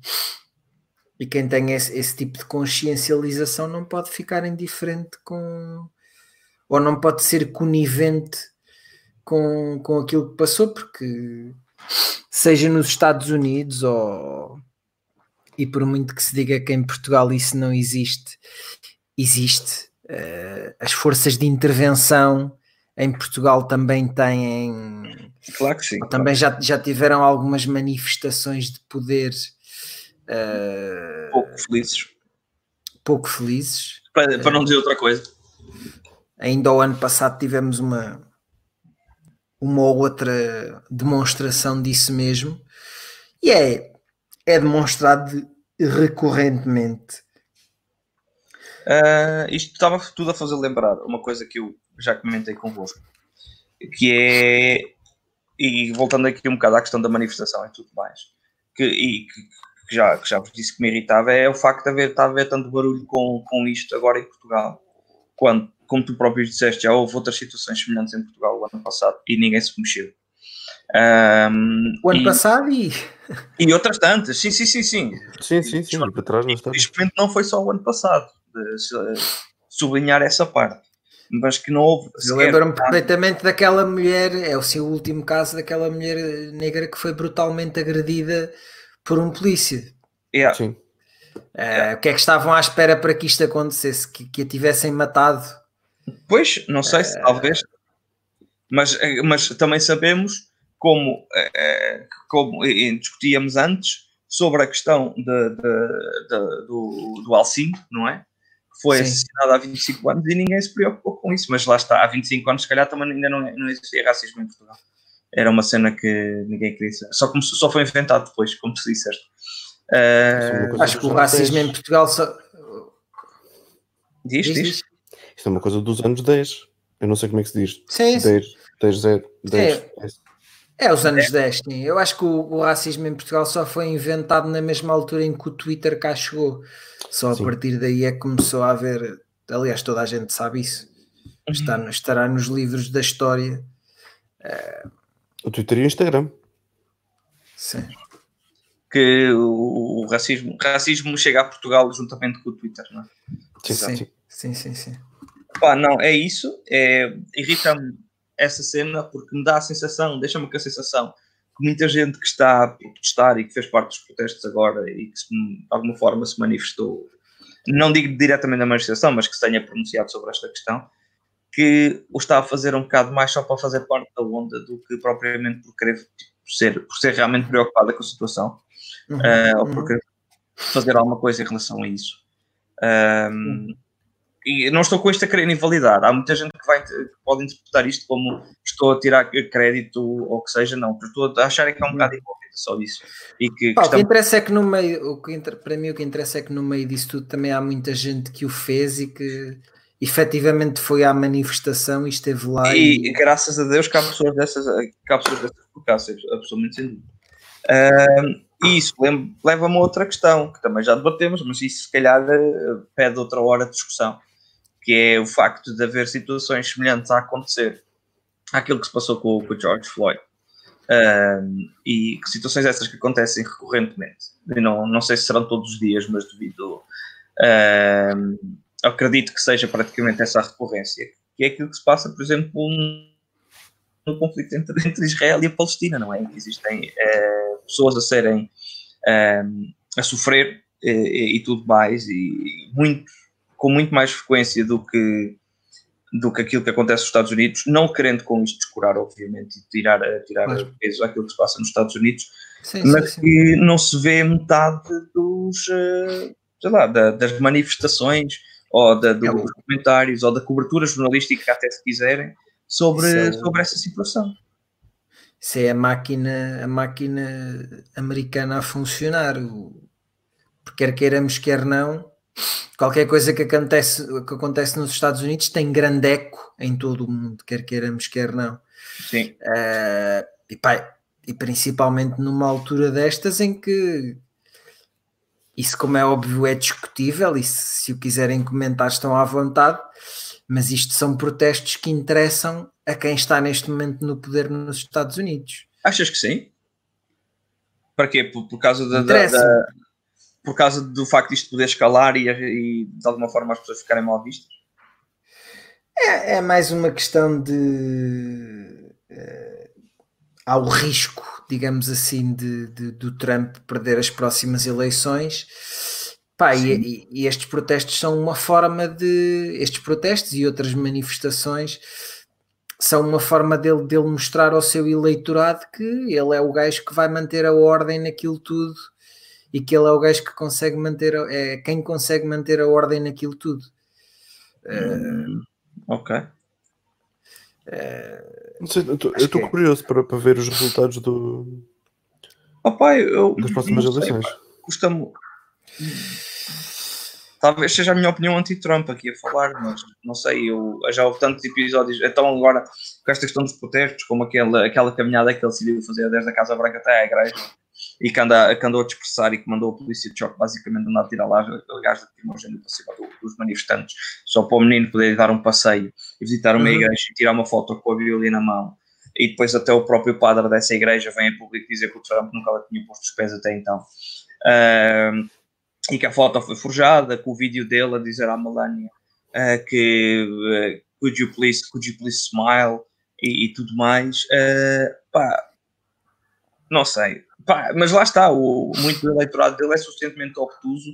e quem tenha esse, esse tipo de consciencialização não pode ficar indiferente com ou não pode ser conivente com, com aquilo que passou, porque seja nos Estados Unidos ou e por muito que se diga que em Portugal isso não existe, existe. Eh, as forças de intervenção em Portugal também têm Claro que sim. também já, já tiveram algumas manifestações de poder eh, pouco felizes. pouco felizes. Para, para não dizer outra coisa. Ainda o ano passado tivemos uma, uma ou outra demonstração disso mesmo, e é, é demonstrado recorrentemente. Ah, isto estava tudo a fazer lembrar uma coisa que eu já comentei convosco, que é, e voltando aqui um bocado à questão da manifestação e tudo mais, que, e que já, que já vos disse que me irritava, é o facto de haver, a haver tanto barulho com, com isto agora em Portugal. Quando, como tu próprio disseste, já houve outras situações semelhantes em Portugal o ano passado e ninguém se mexeu. Um, O ano e, passado e. e outras tantas, sim, sim, sim, sim. Sim, sim, sim. Para trás não está. Infelizmente não foi só o ano passado, de se- sublinhar essa parte, mas que não houve. Eu lembro-me perfeitamente daquela mulher, é o seu último caso, daquela mulher negra que foi brutalmente agredida por um polícia. Yeah. Sim. Eh, o que é que estavam à espera para que isto acontecesse? Que, que a tivessem matado? Pois, não sei se talvez, mas, eh, mas também sabemos como, eh, como eh, discutíamos antes sobre a questão de, de- de- do, do Alcim, não é? Que foi Sim. assassinado há 25 anos e ninguém se preocupou com isso, mas lá está, há 25 anos se calhar também ainda não, não existia racismo em Portugal. Era uma cena que ninguém queria. Só começou, só foi inventado depois, como tu disseste. Eh, coisa Acho que o racismo em 10. Portugal só. diz, Diz, diz. Isto é uma coisa dos anos 10. Eu não sei como é que se diz. Sim, sim. 10, 10, 0, 10. É os anos 10, sim. Eu acho que o, o racismo em Portugal só foi inventado na mesma altura em que o Twitter cá chegou. Só a Sim. partir daí é que começou a haver. Aliás, toda a gente sabe isso. Está, no- estará nos livros da história. O Twitter e o Instagram. Sim. Que o, o racismo, racismo chega a Portugal juntamente com o Twitter, não é? Sim, Sim. sim. Sim, sim, sim. Pá, não, é isso. É, Irrita-me essa cena porque me dá a sensação, deixa-me com a sensação que muita gente que está a protestar e que fez parte dos protestos agora e que de alguma forma se manifestou, não digo diretamente na manifestação, mas que se tenha pronunciado sobre esta questão, que o está a fazer um bocado mais só para fazer parte da onda do que propriamente por querer tipo, ser, por ser realmente preocupada com a situação Uhum, eh, ou uhum. porque fazer alguma coisa em relação a isso. Ahm, e não estou com isto a querer invalidar. Há muita gente que, vai, que pode interpretar isto como estou a tirar crédito ou o que seja, não. Porque estou a achar que é um bocado envolvido só isso. E que, que Pá, o que interessa é que no meio, o que inter- para mim o que interessa é que no meio disso tudo também há muita gente que o fez e que efetivamente foi à manifestação e esteve lá E e, graças a Deus que há pessoas dessas, que há pessoas dessas absolutamente sem dúvida. Ahm, e isso leva-me a outra questão, que também já debatemos, mas isso se calhar eh, pede outra hora de discussão, que é o facto de haver situações semelhantes a acontecer àquilo que se passou com, o George Floyd. Ahm, e que situações essas que acontecem recorrentemente. E não, não sei se serão todos os dias, mas devido. ahm, acredito que seja praticamente essa a recorrência, que é aquilo que se passa, por exemplo, no, conflito entre, entre Israel e a Palestina, não é? Existem eh, pessoas a serem ehm, a sofrer eh, e, e tudo mais, e muito, com muito mais frequência do que do que aquilo que acontece nos Estados Unidos, não querendo com isto descurar, obviamente, e tirar, eh, tirar Claro. peso àquilo que se passa nos Estados Unidos, sim, mas sim, sim. que não se vê metade dos, eh, sei lá, da- das manifestações ou da, do- É dos comentários ou da cobertura jornalística, até se quiserem, sobre, é sobre essa situação. Isso é a máquina, a máquina americana a funcionar. Quer queiramos, quer não, qualquer coisa que acontece, que acontece nos Estados Unidos tem grande eco em todo o mundo, quer queiramos, quer não. Sim, Eh, e, pá, e principalmente numa altura destas em que isso, como é óbvio, é discutível e se, se o quiserem comentar estão à vontade, mas isto são protestos que interessam a quem está neste momento no poder nos Estados Unidos. achas que sim? Para quê? Por, por causa da, da- da- por causa do facto de isto poder escalar e, e de alguma forma as pessoas ficarem mal vistas? É, é mais uma questão de. eh, há o risco, digamos assim, de, de- do Trump perder as próximas eleições. Pá, e, e- e estes protestos são uma forma de. Estes protestos e outras manifestações são uma forma dele, dele mostrar ao seu eleitorado que ele é o gajo que vai manter a ordem naquilo tudo e que ele é o gajo que consegue manter, a- é quem consegue manter a ordem naquilo tudo. Ok. Não sei, eu estou- é. curioso para, para ver os resultados do, Opa, eu, das próximas eleições. custa-me. Talvez seja a minha opinião anti-Trump aqui a falar, mas não sei, eu já houve tantos episódios. Então, agora, com esta questão dos protestos, como aquela, aquela caminhada que ele decidiu fazer desde a Casa Branca até à igreja, e que, anda, que andou a dispersar e que mandou a polícia de choque basicamente andar a tirar lá gás lacrimogéneo para cima dos manifestantes, só para o menino poder dar um passeio e visitar uma uhum. igreja e tirar uma foto com a Bíblia na mão. E depois até o próprio padre dessa igreja vem a público dizer que o Trump nunca lá tinha posto os pés até então. Uh, e que a foto foi forjada, com o vídeo dele a dizer à Melania uh, que uh, could, you please, could you please smile e, e tudo mais. Uh, pá, não sei. Pá, mas lá está, o, muito do eleitorado dele é suficientemente obtuso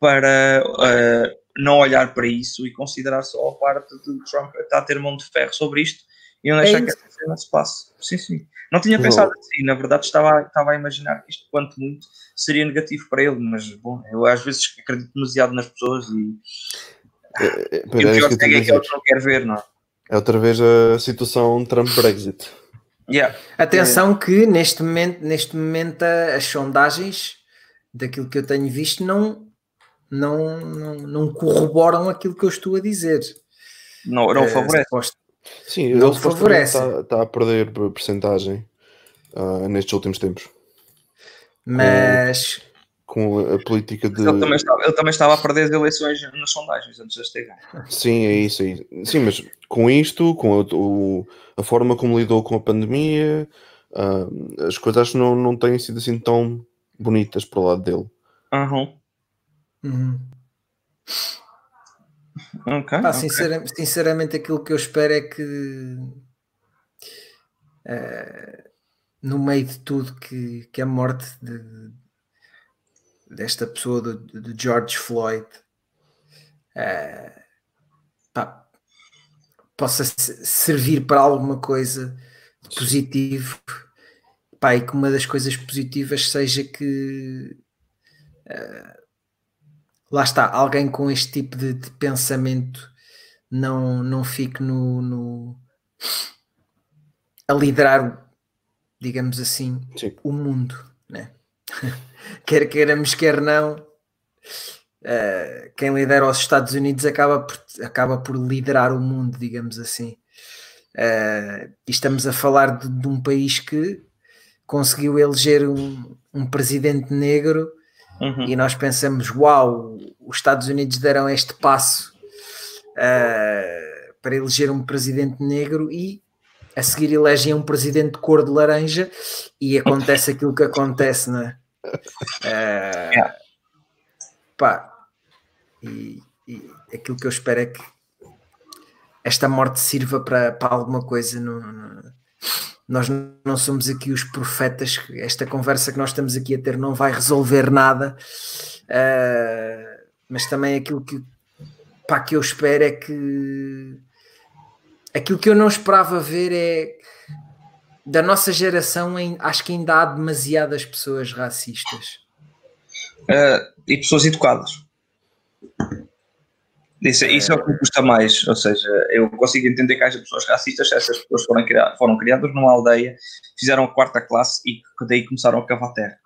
para uh, não olhar para isso e considerar só a parte de Trump está a ter mão de ferro sobre isto e não deixar é que essa cena se passe. Sim, sim. Não tinha pensado assim, na verdade estava, estava a imaginar que isto, quanto muito, seria negativo para ele, mas bom, eu às vezes acredito demasiado nas pessoas e, é, é, e o pior é que, é que eu não quero ver, não é? É outra vez a situação Trump-Brexit. Yeah. Atenção que neste momento, neste momento as sondagens daquilo que eu tenho visto não, não, não, não corroboram aquilo que eu estou a dizer. Não, não uh, favorece. Sim, não ele favorece. Está, está, a perder porcentagem uh, nestes últimos tempos. Mas com a política de. Ele também, estava, ele também estava a perder as eleições nas sondagens antes de ganho. Sim, é isso aí. Sim, mas com isto, com a, o, a forma como lidou com a pandemia, uh, as coisas não, não têm sido assim tão bonitas para o lado dele. Uhum. Uhum. Okay, Pá, okay. Sinceramente, sinceramente, aquilo que eu espero é que uh, no meio de tudo que, que a morte de, desta pessoa do, George Floyd uh, pá, possa servir para alguma coisa positivo pá, e que uma das coisas positivas seja que uh, lá está, alguém com este tipo de, de pensamento não, não fique no, no, a liderar digamos assim Sim. o mundo né? [laughs] quer queiramos, quer não, uh, quem lidera os Estados Unidos acaba por, acaba por liderar o mundo, digamos assim. Uh, e estamos a falar de, de, um país que conseguiu eleger um, um presidente negro uhum. e nós pensamos, uau, os Estados Unidos deram este passo uh, para eleger um presidente negro e a seguir elegem um presidente de cor de laranja e acontece [laughs] aquilo que acontece, não é? É, yeah. Pá, e, e, aquilo que eu espero é que esta morte sirva para, para alguma coisa. No, no, nós não somos aqui os profetas, esta conversa que nós estamos aqui a ter não vai resolver nada, uh, mas também aquilo que, pá, que eu espero é que aquilo que eu não esperava ver é da nossa geração, acho que ainda há demasiadas pessoas racistas. Uh, e pessoas educadas. Isso, isso é o que me custa mais. Ou seja, eu consigo entender que haja pessoas racistas se essas pessoas foram, criadas, foram criadas numa aldeia, fizeram a quarta classe e daí começaram a cavar terra.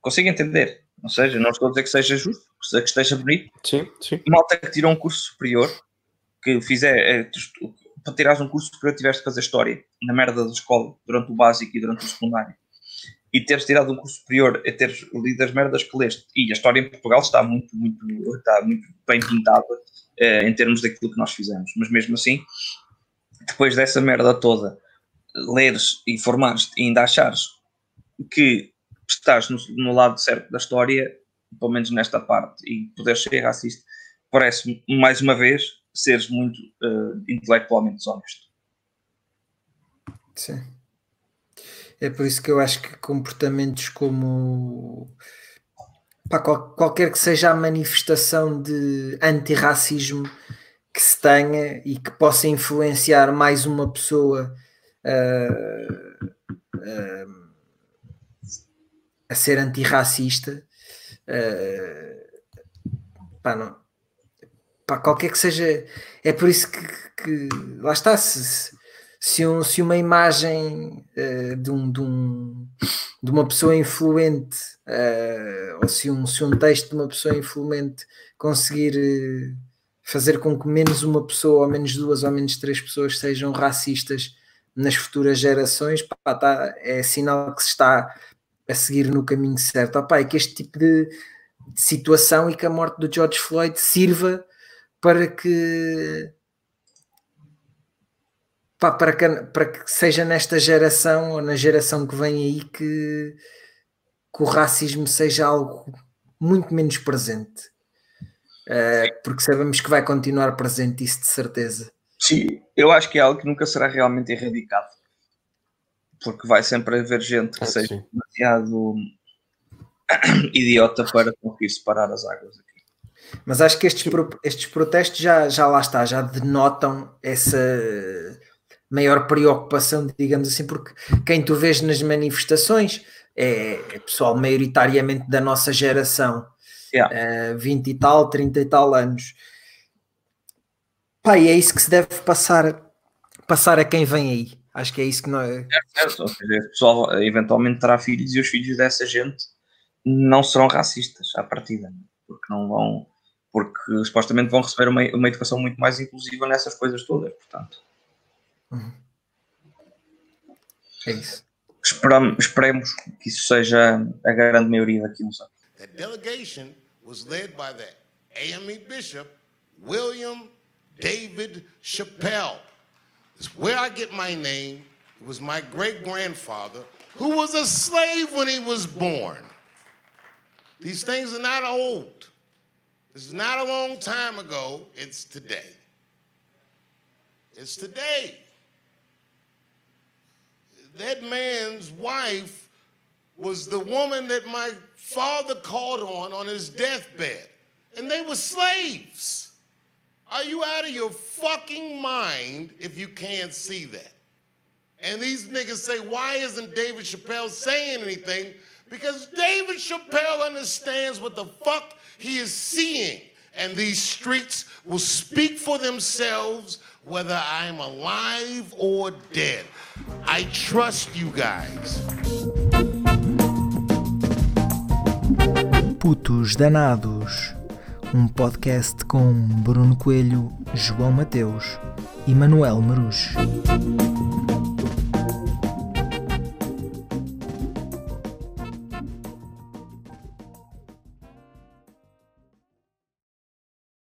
Consigo entender. Ou seja, não estou a dizer que seja justo, que esteja bonito. Sim, sim. Malta que tirou um curso superior, que fizer, eh, para tirares um curso superior tiveste de fazer história na merda da escola durante o básico e durante o secundário. E teres tirado um curso superior e teres lido as merdas que leste e a história em Portugal está muito, muito, está muito bem pintada eh, em termos daquilo que nós fizemos, mas mesmo assim depois dessa merda toda leres e formares e ainda achares que estás no, no lado certo da história pelo menos nesta parte e poderes ser racista parece mais uma vez seres muito uh, intelectualmente desonesto. Sim. É por isso que eu acho que comportamentos como pá, qual, qualquer que seja a manifestação de antirracismo que se tenha e que possa influenciar mais uma pessoa uh, uh, a ser antirracista, uh, pá, não, pá, qualquer que seja, é por isso que, que lá está, se, se, um, se uma imagem uh, de, um, de, um, de uma pessoa influente, uh, ou se um, se um texto de uma pessoa influente conseguir uh, fazer com que menos uma pessoa, ou menos duas, ou menos três pessoas sejam racistas nas futuras gerações, pá, tá, é sinal que se está a seguir no caminho certo. Opa, é que este tipo de, de situação e que a morte do George Floyd sirva para que pá, para, que, para que seja nesta geração ou na geração que vem aí que, que o racismo seja algo muito menos presente. Uh, porque sabemos que vai continuar presente isso de certeza. Sim, eu acho que é algo que nunca será realmente erradicado. Porque vai sempre haver gente que ah, seja sim. demasiado [coughs] idiota para conseguir separar as águas aqui. Mas acho que estes, estes protestos já, já lá está, já denotam essa maior preocupação, digamos assim, porque quem tu vês nas manifestações é, é pessoal maioritariamente da nossa geração, yeah. uh, eh, 20 e tal, 30 e tal anos. Pá, e é isso que se deve passar, passar a quem vem aí. Acho que é isso que não é. Certo, Ou seja, o pessoal eventualmente terá filhos e os filhos dessa gente não serão racistas à partida, porque não vão, porque supostamente vão receber uma, uma educação muito mais inclusiva nessas coisas todas, portanto. Uhum. É isso. Esperamos, esperemos que isso seja a grande maioria daqui uns anos. The delegation was led by the AME Bishop William David Chappelle. It's where I get my name. It was my great grandfather who was a slave when he was born. These things are not old. This is not a long time ago. It's today. It's today that man's wife was the woman that my father called on on his deathbed. And they were slaves. Are you out of your fucking mind if you can't see that? And these niggas say, why isn't David Chappelle saying anything? Because David Chappelle understands what the fuck he is seeing. And these streets will speak for themselves whether I'm alive or dead. I trust you guys. Putos Danados, um podcast com Bruno Coelho, João Mateus e Manuel Marujo.